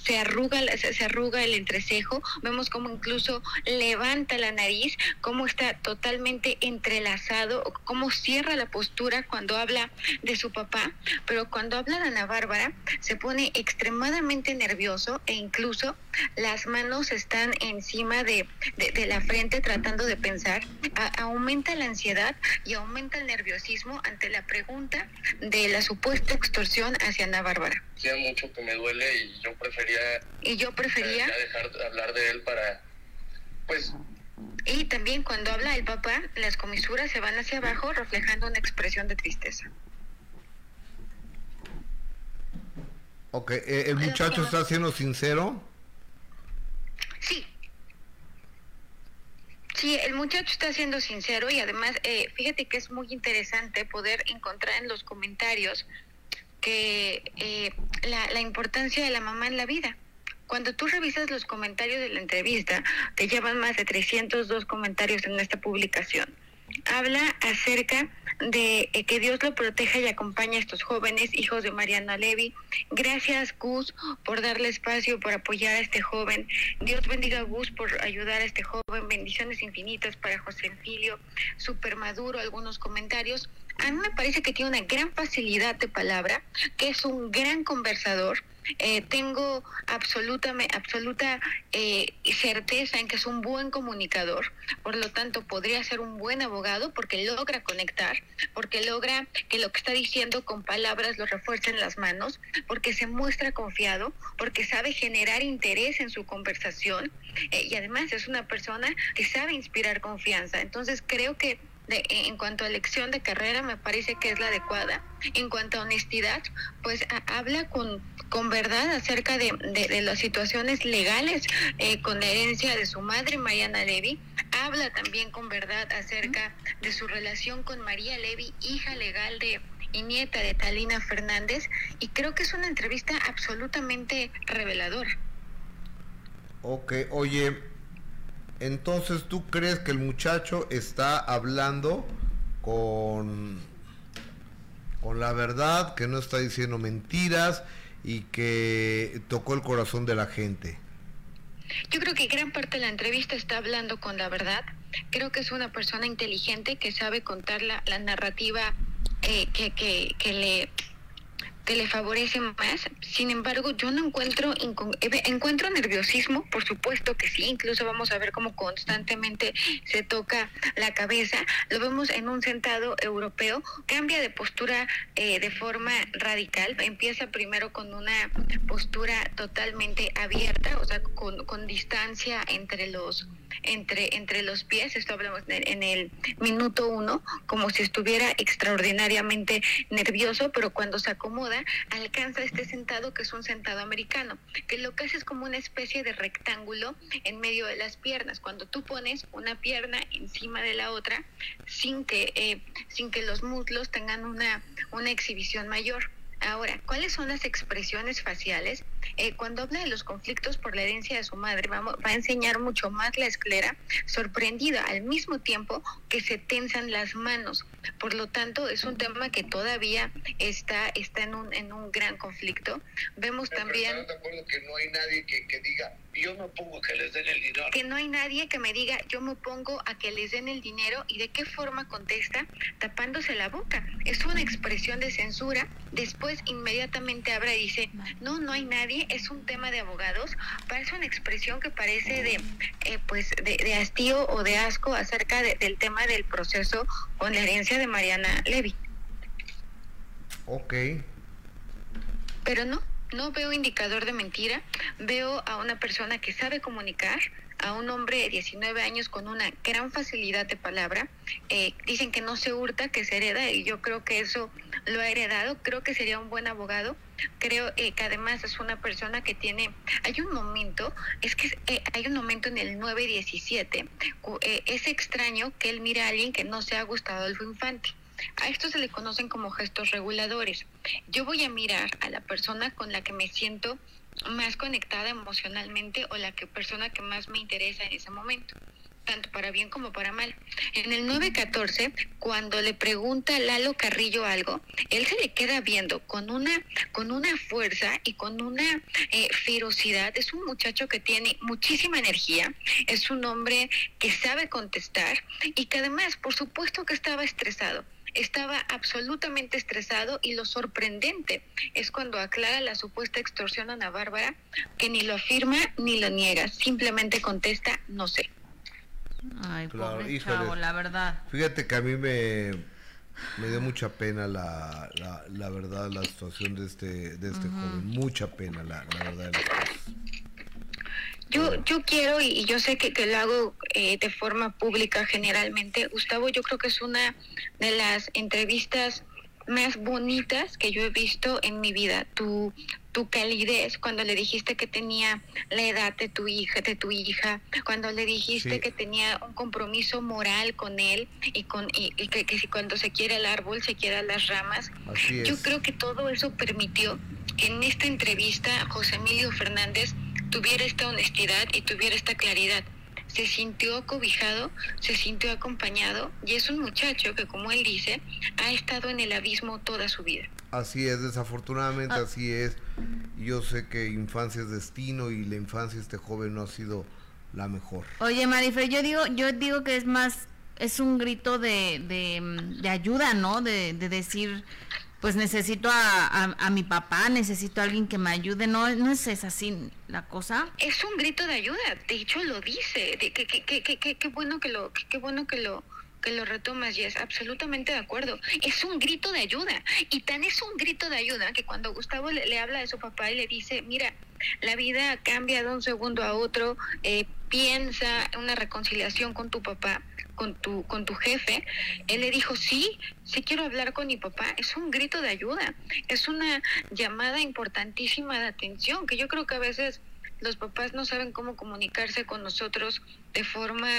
se arruga, se, se arruga el entrecejo, vemos como incluso levanta la nariz, cómo está totalmente entrelazado, cómo cierra la postura cuando habla de su papá, pero cuando habla de Ana Bárbara se pone extremadamente nervioso e incluso las manos están encima de, la frente tratando de pensar, aumenta la ansiedad y aumenta el nerviosismo ante la pregunta de la supuesta extorsión hacia Ana Bárbara. Hacía mucho que me duele y yo prefería Y yo prefería, ya dejar de hablar de él para, pues, y también cuando habla el papá, las comisuras se van hacia abajo reflejando una expresión de tristeza. Ok, eh, el muchacho está siendo sincero. Sí. Sí, el muchacho está siendo sincero y además, eh, fíjate que es muy interesante poder encontrar en los comentarios que eh, la, la importancia de la mamá en la vida. Cuando tú revisas los comentarios de la entrevista, te llevan más de 302 comentarios en esta publicación. Habla acerca de eh, que Dios lo proteja y acompañe a estos jóvenes, hijos de Mariana Levy. Gracias, Gus, por darle espacio, por apoyar a este joven. Dios bendiga a Gus por ayudar a este joven. Bendiciones infinitas para José Enfilio. Super maduro, algunos comentarios. A mí me parece que tiene una gran facilidad de palabra, que es un gran conversador. Eh, tengo absoluta, absoluta eh, certeza en que es un buen comunicador, por lo tanto podría ser un buen abogado porque logra conectar, porque logra que lo que está diciendo con palabras lo refuerce en las manos, porque se muestra confiado, porque sabe generar interés en su conversación eh, y además es una persona que sabe inspirar confianza. Entonces creo que de- en cuanto a elección de carrera me parece que es la adecuada. En cuanto a honestidad, pues habla con, con verdad acerca de, de- de las situaciones legales eh, con la herencia de su madre, Mariana Levy. Habla también con verdad acerca de su relación con María Levy, hija legal de y nieta de Talina Fernández. Y creo que es una entrevista absolutamente reveladora. Ok, oye, Entonces, ¿tú crees que el muchacho está hablando con, con la verdad, que no está diciendo mentiras y que tocó el corazón de la gente? Yo creo que gran parte de la entrevista está hablando con la verdad. Creo que es una persona inteligente que sabe contar la, la narrativa eh, que, que, que le que le favorece más. Sin embargo, yo no encuentro eh, encuentro nerviosismo, por supuesto que sí, incluso vamos a ver cómo constantemente se toca la cabeza. Lo vemos en un sentado europeo, cambia de postura eh, de forma radical, empieza primero con una postura totalmente abierta, o sea, con, con distancia entre los entre, entre los pies, esto hablamos en el minuto uno, como si estuviera extraordinariamente nervioso, pero cuando se acomoda alcanza este sentado que es un sentado americano, que lo que hace es como una especie de rectángulo en medio de las piernas. Cuando tú pones una pierna encima de la otra sin que, eh, sin que los muslos tengan una, una exhibición mayor. Ahora, ¿cuáles son las expresiones faciales? Eh, cuando habla de los conflictos por la herencia de su madre, vamos, va a enseñar mucho más la esclera, sorprendida al mismo tiempo que se tensan las manos. Por lo tanto, es un tema que todavía está, está en, un, en un gran conflicto. Vemos también... que no hay nadie que, que diga, yo me opongo a que les den el dinero. Que no hay nadie que me diga, yo me opongo a que les den el dinero y de qué forma contesta, tapándose la boca. Es una expresión de censura. Después inmediatamente abre y dice, no, no hay nadie, es un tema de abogados. Parece una expresión que parece de, eh, pues, de, de, hastío o de asco acerca del tema del proceso con la herencia de Mariana Levy. Ok. Pero no, no veo indicador de mentira, veo a una persona que sabe comunicar, a un hombre de 19 años con una gran facilidad de palabra. Eh, dicen que no se hurta, que se hereda, y yo creo que eso lo ha heredado. Creo que sería un buen abogado. Creo eh, que además es una persona que tiene. Hay un momento, es que eh, hay un momento en el 9-17, eh, es extraño que él mira a alguien que no se ha gustado Adolfo Infante. A esto se le conocen como gestos reguladores. Yo voy a mirar a la persona con la que me siento más conectada emocionalmente o la que persona que más me interesa en ese momento tanto para bien como para mal. En el 914, cuando le pregunta Lalo Carrillo algo, él se le queda viendo con una, con una fuerza y con una eh, ferocidad. Es un muchacho que tiene muchísima energía, es un hombre que sabe contestar y que además, por supuesto que estaba estresado estaba absolutamente estresado y lo sorprendente es cuando aclara la supuesta extorsión a Ana Bárbara, que ni lo afirma ni lo niega, simplemente contesta no sé. Ay, pobre chavo, la verdad. Fíjate que a mí me, me dio mucha pena la, la, verdad, la situación de este, de este joven, mucha pena la, la verdad. Yo, yo quiero y, yo sé que, que lo hago eh, de forma pública generalmente. Gustavo, yo creo que es una de las entrevistas más bonitas que yo he visto en mi vida. Tu, tu calidez cuando le dijiste que tenía la edad de tu hija, de tu hija, cuando le dijiste que tenía un compromiso moral con él y con y, que, que, si cuando se quiere el árbol se quiera las ramas. Yo creo que todo eso permitió que en esta entrevista José Emilio Fernández tuviera esta honestidad y tuviera esta claridad. Se sintió acobijado, se sintió acompañado y es un muchacho que, como él dice, ha estado en el abismo toda su vida. Así es, desafortunadamente ah. así es. Yo sé que infancia es destino y la infancia de este joven no ha sido la mejor. Oye, Marifer, yo digo, yo digo que es más, es un grito de, de, de ayuda, ¿no? De, de decir, pues necesito a, a, mi papá, necesito a alguien que me ayude, no, no es así la cosa. Es un grito de ayuda, de hecho lo dice, de que, que, que, que, que bueno que lo, qué bueno que lo que lo retomas, y es absolutamente de acuerdo. Es un grito de ayuda. Y tan es un grito de ayuda que cuando Gustavo le, le habla de su papá y le dice, mira, la vida cambia de un segundo a otro, eh, piensa una reconciliación con tu papá, con tu, con tu jefe, él le dijo, sí, sí quiero hablar con mi papá. Es un grito de ayuda, es una llamada importantísima de atención, que yo creo que a veces los papás no saben cómo comunicarse con nosotros de forma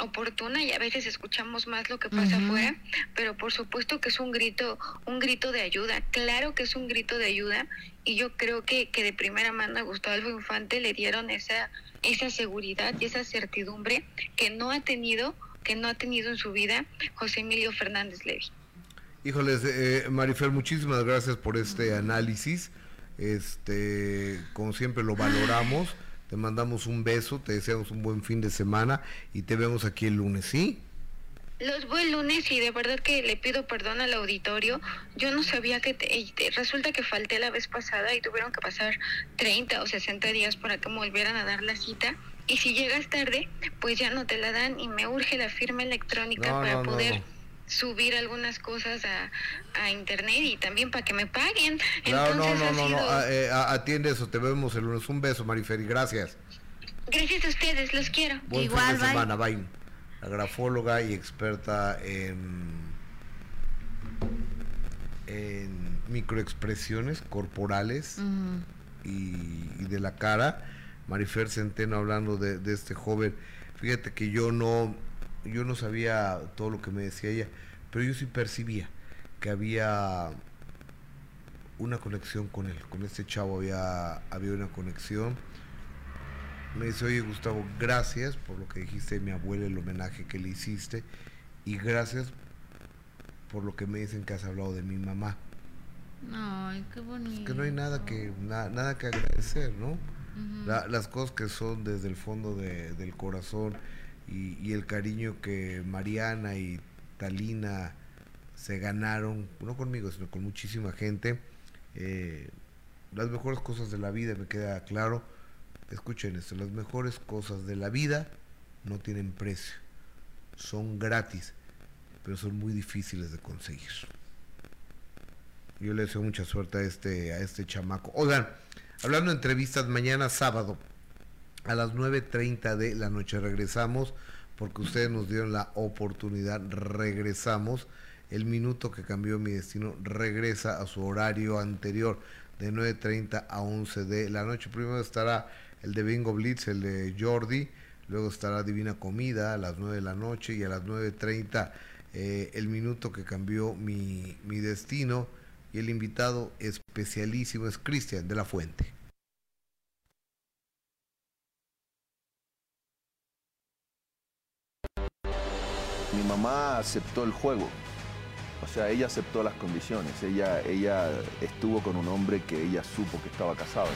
oportuna y a veces escuchamos más lo que pasa afuera, pero por supuesto que es un grito, un grito de ayuda, claro que es un grito de ayuda y yo creo que, que de primera mano a Gustavo Infante le dieron esa, esa seguridad y esa certidumbre que no ha tenido, que no ha tenido en su vida José Emilio Fernández Levy. Híjoles, eh, Marifer, muchísimas gracias por este análisis. Este, como siempre lo valoramos. Te mandamos un beso, te deseamos un buen fin de semana y te vemos aquí el lunes, ¿sí? Los voy el lunes y de verdad que le pido perdón al auditorio. Yo no sabía que resulta que falté la vez pasada y tuvieron que pasar 30 o 60 días para que me volvieran a dar la cita. Y si llegas tarde, pues ya no te la dan y me urge la firma electrónica para poder subir algunas cosas a, internet y también para que me paguen. no, no, no, no, eh, atiende eso, te vemos el lunes. Un beso, Mariferi, gracias. Gracias a ustedes, los quiero. Buen Igual, fin de semana, bye. La grafóloga y experta en, en microexpresiones corporales y, de la cara. Marifer Centeno hablando de, de este joven. Fíjate que yo no yo no sabía todo lo que me decía ella, pero yo sí percibía que había una conexión con él, con este chavo había, había una conexión. Me dice, oye Gustavo, gracias por lo que dijiste de mi abuela, el homenaje que le hiciste, y gracias por lo que me dicen que has hablado de mi mamá. Ay, qué bonito. que no hay nada que, nada que agradecer, ¿no? Las cosas que son desde el fondo del corazón y, el cariño que Mariana y Talina se ganaron, no conmigo, sino con muchísima gente. Eh, las mejores cosas de la vida, me queda claro. Escuchen esto, las mejores cosas de la vida no tienen precio, son gratis, pero son muy difíciles de conseguir. Yo le deseo mucha suerte a este, a este chamaco. Oigan, hablando de entrevistas, mañana sábado, a las 9.30 de la noche. Regresamos porque ustedes nos dieron la oportunidad. Regresamos. El minuto que cambió mi destino regresa a su horario anterior de 9.30 a 11 de la noche. Primero estará el de Bingo Blitz, el de Jordi. Luego estará Divina Comida a las 9 de la noche y a las 9.30 eh, el minuto que cambió mi, mi destino. Y el invitado especialísimo es Cristian de la Fuente. Mi mamá aceptó el juego, o sea, ella aceptó las condiciones, ella, ella estuvo con un hombre que ella supo que estaba casado.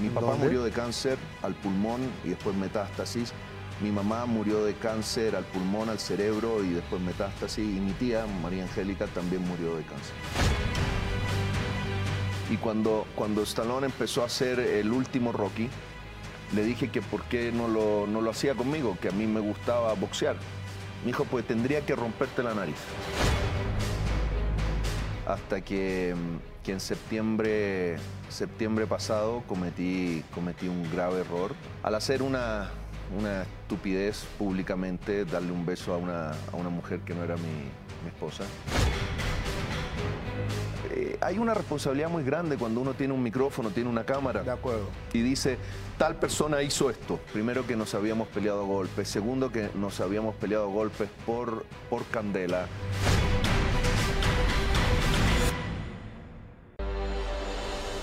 Mi papá murió de cáncer al pulmón y después metástasis. Mi mamá murió de cáncer al pulmón, al cerebro y después metástasis. Y mi tía, María Angélica, también murió de cáncer. Y cuando, cuando Stallone empezó a hacer el último Rocky, le dije que por qué no lo, no lo hacía conmigo, que a mí me gustaba boxear. Me dijo, pues tendría que romperte la nariz. Hasta que, que en septiembre, septiembre pasado cometí, cometí un grave error. Al hacer una, una estupidez públicamente, darle un beso a una, a una mujer que no era mi, mi esposa. Eh, hay una responsabilidad muy grande cuando uno tiene un micrófono, tiene una cámara. De acuerdo. Y dice, tal persona hizo esto. Primero que nos habíamos peleado golpes. Segundo que nos habíamos peleado golpes por, por Candela.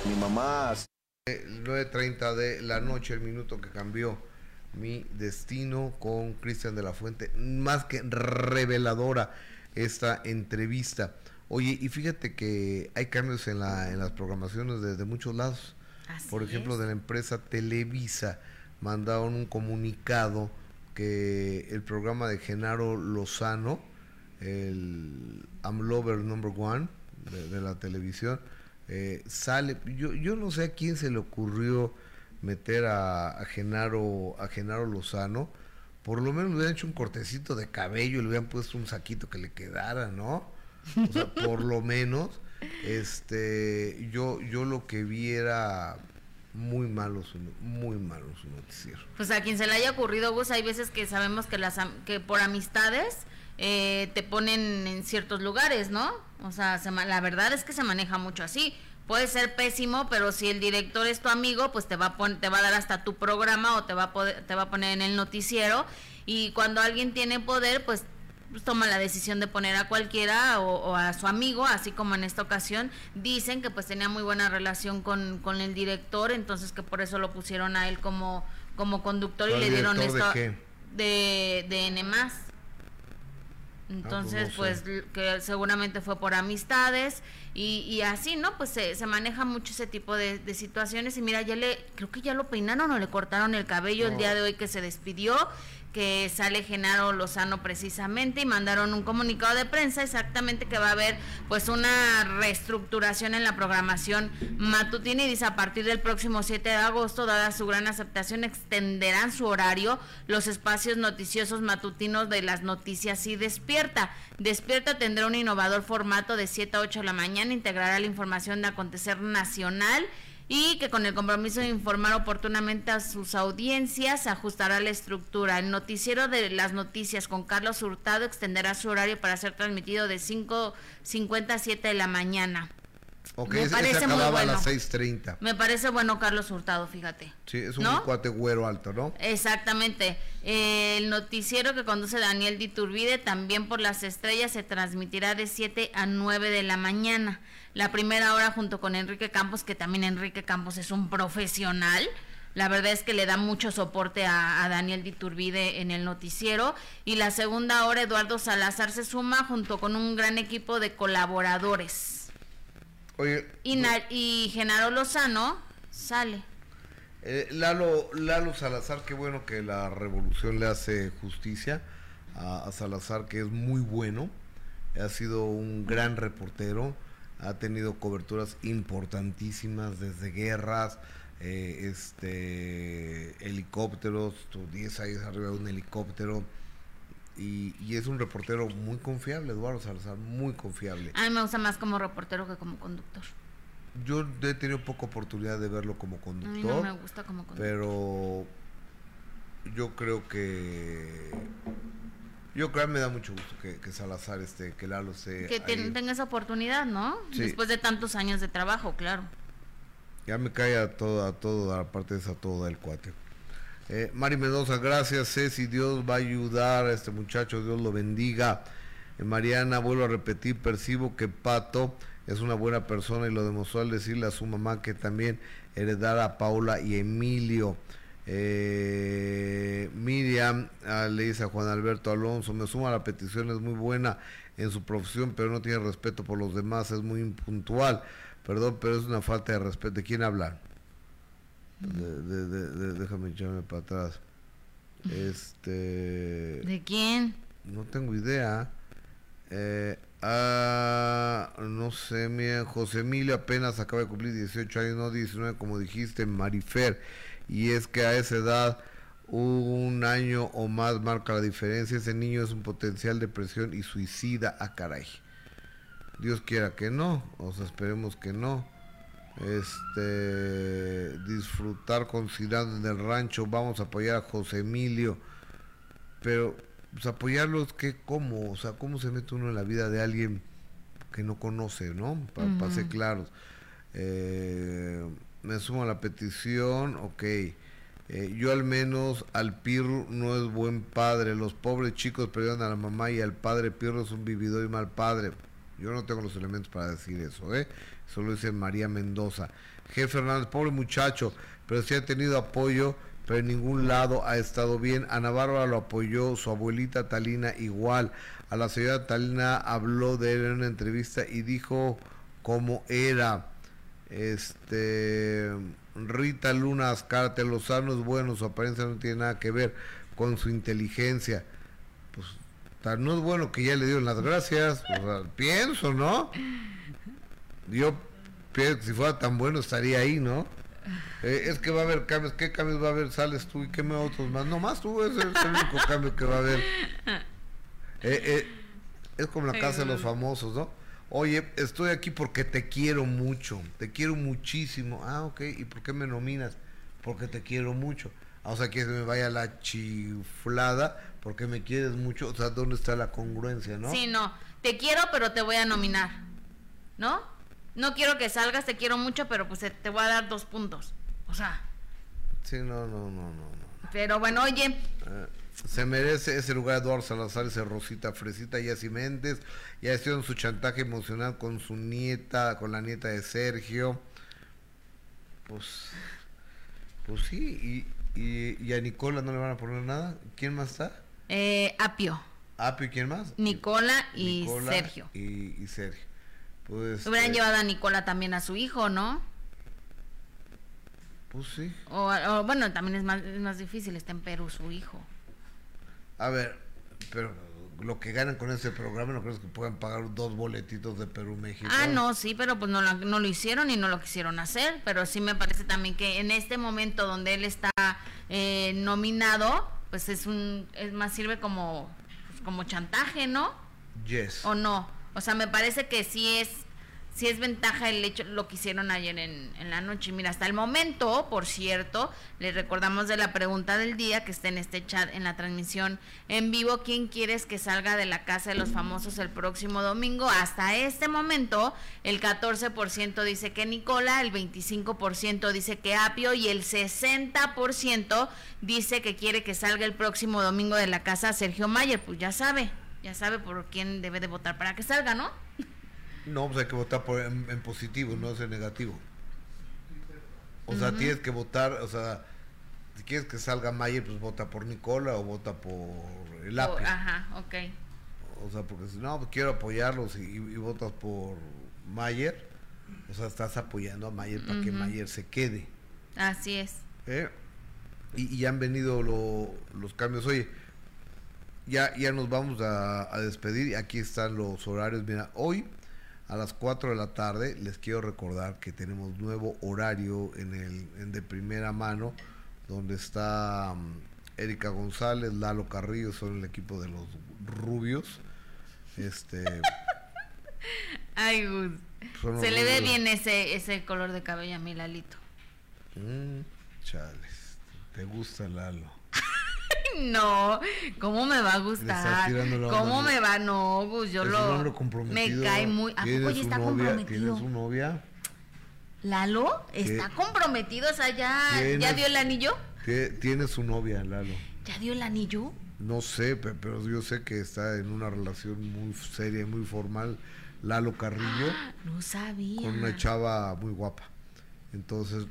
Mi mamá... 9.30 de la noche, el minuto que cambió mi destino con Cristian de la Fuente. Más que reveladora esta entrevista. Oye, y fíjate que hay cambios en, la, en las programaciones de, muchos lados. Por ejemplo, de la empresa Televisa mandaron un comunicado que el programa de Genaro Lozano, el I'm Lover Number One de, la televisión, eh, sale. Yo, yo no sé a quién se le ocurrió meter a, Genaro a Genaro Lozano. Por lo menos le hubieran hecho un cortecito de cabello, le hubieran puesto un saquito que le quedara, ¿no? O sea, por lo menos, este, yo, yo lo que vi era muy malo su, muy malo su noticiero. Pues a quien se le haya ocurrido, vos hay veces que sabemos que las que por amistades eh, te ponen en ciertos lugares, ¿no? O sea, la verdad es que se maneja mucho así. Puede ser pésimo, pero si el director es tu amigo, pues te va a te va a dar hasta tu programa o te va a poder, te va a poner en el noticiero. Y cuando alguien tiene poder, pues pues, toma la decisión de poner a cualquiera o, a su amigo, así como en esta ocasión. Dicen que pues tenía muy buena relación con, con el director, entonces que por eso lo pusieron a él como, como conductor y le dieron esto de, de, de N entonces, pues, que seguramente fue por amistades y, y así, ¿no? Pues se, se, maneja mucho ese tipo de, de, situaciones. Y mira, ya le, creo que ya lo peinaron o le cortaron el cabello el día de hoy que se despidió que sale Genaro Lozano precisamente y mandaron un comunicado de prensa exactamente que va a haber pues una reestructuración en la programación matutina y dice a partir del próximo 7 de agosto, dada su gran aceptación, extenderán su horario los espacios noticiosos matutinos de las noticias y despierta. Despierta tendrá un innovador formato de 7 a 8 de la mañana, integrará la información de acontecer nacional y que con el compromiso de informar oportunamente a sus audiencias ajustará la estructura. El noticiero de las noticias con Carlos Hurtado extenderá su horario para ser transmitido de 5.50 a 7 de la mañana. Me parece muy bueno. a las 6.30. Me parece bueno Carlos Hurtado, fíjate. Sí, es un cuate güero alto, ¿no? Exactamente. el noticiero que conduce Daniel Diturbide también por las estrellas se transmitirá de 7 a 9 de la mañana la primera hora junto con Enrique Campos, que también Enrique Campos es un profesional. La verdad es que le da mucho soporte a, Daniel Diturbide en el noticiero. Y la segunda hora, Eduardo Salazar se suma junto con un gran equipo de colaboradores. Oye. Y, y Genaro Lozano sale. Eh, Lalo, Lalo Salazar, qué bueno que la revolución le hace justicia a, a Salazar, que es muy bueno. Ha sido un gran reportero ha tenido coberturas importantísimas desde guerras, eh, este helicópteros, 10 años arriba de un helicóptero. Y, es un reportero muy confiable, Eduardo Salazar, muy confiable. A mí me gusta más como reportero que como conductor. Yo he tenido poca oportunidad de verlo como conductor. A mí no me gusta como conductor. Pero yo creo que yo creo que me da mucho gusto que, Salazar, este, que Lalo se... Que tenga esa oportunidad, ¿no? Después de tantos años de trabajo, claro. Ya me cae a todo, a todo, aparte de esa todo el cuate. Eh, Mari Mendoza, gracias Ceci, Dios va a ayudar a este muchacho, Dios lo bendiga. Eh, Mariana, vuelvo a repetir, percibo que Pato es una buena persona y lo demostró al decirle a su mamá que también heredara a Paula y Emilio. Eh, Miriam ah, le dice a Juan Alberto Alonso, me suma la petición, es muy buena en su profesión, pero no tiene respeto por los demás, es muy impuntual. Perdón, pero es una falta de respeto. ¿De quién habla? déjame echarme para atrás. Este. ¿De quién? No tengo idea. Eh, ah, no sé, mira, José Emilio apenas acaba de cumplir 18 años, no 19, como dijiste, Marifer y es que a esa edad un año o más marca la diferencia. Ese niño es un potencial depresión y suicida a ah, caray. Dios quiera que no, o sea, esperemos que no. Este, disfrutar con Cirán en el rancho, vamos a apoyar a José Emilio, pero pues apoyarlo es que cómo, o sea, cómo se mete uno en la vida de alguien que no conoce, ¿no? Para ser claros. Eh, me sumo a la petición, ok. Eh, yo al menos al Pirro no es buen padre. Los pobres chicos perdieron a la mamá y al padre Pirro es un vividor y mal padre. Yo no tengo los elementos para decir eso, ¿eh? Eso lo dice María Mendoza. Jefe Fernández, pobre muchacho, pero sí ha tenido apoyo, pero en ningún lado ha estado bien. Ana Bárbara lo apoyó, su abuelita Talina igual. A la señora Talina habló de él en una entrevista y dijo cómo era. Este Rita Luna Ascarte, Lozano es bueno, su apariencia no tiene nada que ver con su inteligencia. Pues no es bueno que ya le dieron las gracias, pienso, ¿no? Yo pienso que si fuera tan bueno estaría ahí, ¿no? Eh, es que va a haber cambios, ¿qué cambios va a haber? Sales tú y qué me otros más. No más tú, ese es el único cambio que va a haber. Eh, eh, es como la casa de los famosos, ¿no? Oye, estoy aquí porque te quiero mucho, te quiero muchísimo. Ah, ok, ¿y por qué me nominas? Porque te quiero mucho. Ah, o sea, que me vaya la chiflada porque me quieres mucho. O sea, ¿dónde está la congruencia, no? Sí, no. Te quiero, pero te voy a nominar. ¿No? No quiero que salgas, te quiero mucho, pero pues te voy a dar dos puntos. O sea. Sí, no, no, no, no. Pero bueno, oye. Eh, se merece ese lugar Eduardo Salazar, ese Rosita Fresita, y así Méndez. Ya en su chantaje emocional con su nieta, con la nieta de Sergio. Pues. Pues sí, y, y, a Nicola no le van a poner nada. ¿Quién más está? Eh, Apio. Apio, ¿quién más? Nicola y Sergio. Y, y Sergio. Pues, Hubieran eh, llevado a Nicola también a su hijo, ¿no? Pues sí. O, bueno, también es más, es más difícil, está en Perú su hijo. A ver, pero lo que ganan con ese programa no creo que puedan pagar dos boletitos de Perú-México. Ah, no, sí, pero pues no, no lo hicieron y no lo quisieron hacer, pero sí me parece también que en este momento donde él está eh, nominado, pues es un, es más sirve como, pues, como chantaje, ¿no? Yes. ¿O no? O sea, me parece que sí es si es ventaja el hecho, lo que hicieron ayer en, en, la noche. Mira, hasta el momento, por cierto, les recordamos de la pregunta del día que está en este chat, en la transmisión en vivo, ¿quién quieres que salga de la casa de los famosos el próximo domingo? Hasta este momento, el 14% dice que Nicola, el 25% dice que Apio y el 60% dice que quiere que salga el próximo domingo de la casa Sergio Mayer. Pues ya sabe, ya sabe por quién debe de votar para que salga, ¿no? No, pues hay que votar por, en, positivo, no en negativo. O sea, tienes que votar, o sea, si quieres que salga Mayer, pues vota por Nicola o vota por el API. ajá, ok. O sea, porque si no, pues quiero apoyarlos y, votas por Mayer, o sea, estás apoyando a Mayer para que Mayer se quede. Así es. ¿Eh? Y, y, han venido los cambios. Oye, ya, ya nos vamos a, a despedir. Aquí están los horarios. Mira, hoy a las 4 de la tarde. Les quiero recordar que tenemos nuevo horario en el en de primera mano, donde está um, Erika González, Lalo Carrillo, son el equipo de los rubios. Este. Ay, Gus. Se le ve bien ese, ese color de cabello a mi Lalito. Mm, chales. ¿Te gusta Lalo? no, ¿cómo me va a gustar? ¿Cómo me va? No, pues yo lo. Me cae muy. ¿A poco ya está comprometido? ¿Tiene su novia? ¿Lalo? ¿Está comprometido? O sea, ya, ¿ya dio el anillo? Tiene su novia, Lalo. ¿Ya dio el anillo? No sé, pero yo sé que está en una relación muy seria y muy formal. Lalo Carrillo. no sabía. Con una chava muy guapa. Entonces,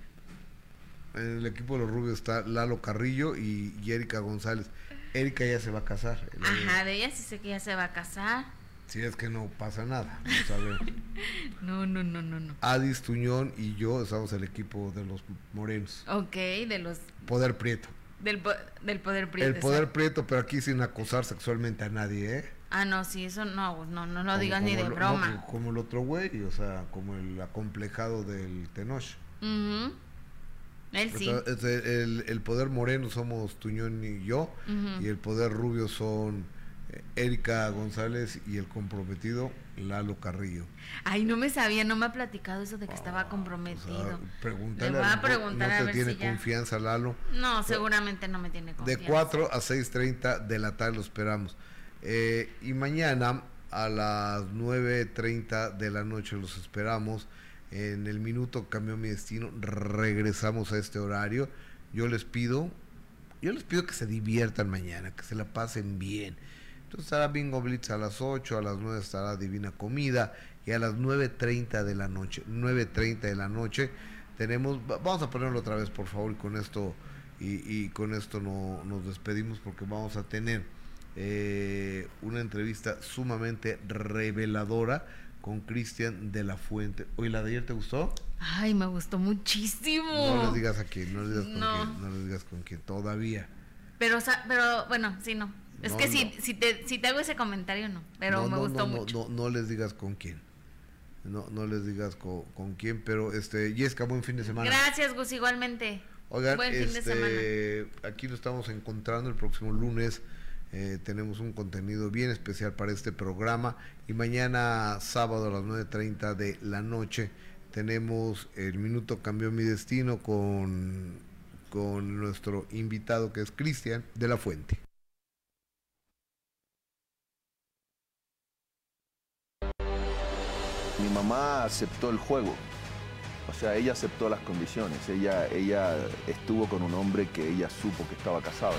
en el equipo de los rubios está Lalo Carrillo y, Erika González. Erika ya se va a casar. Ajá, de ella sí sé que ya se va a casar. Si es que no pasa nada, no no, no, no, no, Adis Tuñón y yo estamos el equipo de los morenos. Ok, de los... Poder Prieto. Del, del Poder Prieto. El Poder Prieto, pero aquí sin acosar sexualmente a nadie, ¿eh? Ah, no, sí, eso no, no, no lo digas ni de broma. como el otro güey, o sea, como el acomplejado del Tenoch. El, poder moreno somos Tuñón y yo, y el poder rubio son eh, Erika González y el comprometido Lalo Carrillo. Ay, no me sabía, no me ha platicado eso de que estaba ah, comprometido. pregúntale. Le voy a preguntar no, te tiene confianza Lalo. No, seguramente no me tiene confianza. De 4 a 6.30 de la tarde lo esperamos. Eh, y mañana a las 9.30 de la noche los esperamos en el minuto cambió mi destino, regresamos a este horario. Yo les pido, yo les pido que se diviertan mañana, que se la pasen bien. Entonces estará Bingo Blitz a las 8, a las 9 estará Divina Comida y a las 9.30 de la noche, 9.30 de la noche tenemos, vamos a ponerlo otra vez por favor y con esto, y, con esto no, nos despedimos porque vamos a tener eh, una entrevista sumamente reveladora con Cristian de la Fuente. Oye, ¿la de ayer te gustó? Ay, me gustó muchísimo. No les digas a quién, no les digas con quién, no les digas con quién, todavía. Pero, pero bueno, sí, no. Es que si, si, te, si te hago ese comentario, no. Pero me gustó mucho. No, les digas con quién. No, no les digas con, con, quién, pero este, Yesca, buen fin de semana. Gracias, Gus, igualmente. Oigan, buen fin de este, semana. aquí lo estamos encontrando el próximo lunes eh, tenemos un contenido bien especial para este programa y mañana sábado a las 9.30 de la noche tenemos el minuto cambió mi destino con, con nuestro invitado que es Cristian de la Fuente. mi mamá aceptó el juego. O sea, ella aceptó las condiciones. Ella, ella estuvo con un hombre que ella supo que estaba casado.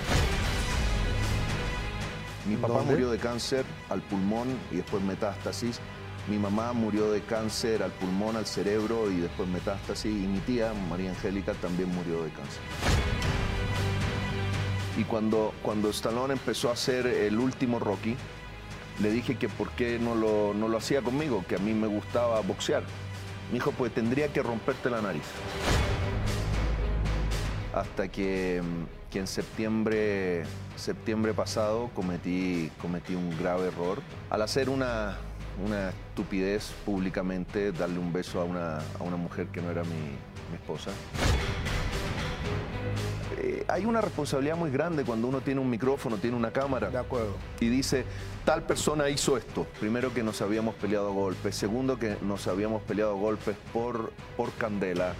Mi papá murió de cáncer al pulmón y después metástasis. Mi mamá murió de cáncer al pulmón, al cerebro y después metástasis. Y mi tía, María Angélica, también murió de cáncer. Y cuando, cuando Stallone empezó a hacer el último Rocky, le dije que por qué no lo, no lo hacía conmigo, que a mí me gustaba boxear. Me dijo, pues tendría que romperte la nariz. Hasta que, mm, que en septiembre, septiembre pasado cometí, cometí un grave error. Al hacer una, una estupidez públicamente, darle un beso a una, a una mujer que no era mi, mi esposa. Eh, hay una responsabilidad muy grande cuando uno tiene un micrófono, tiene una cámara. De acuerdo. Y dice, tal persona hizo esto. Primero que nos habíamos peleado a golpes. Segundo que nos habíamos peleado a golpes por, por candela.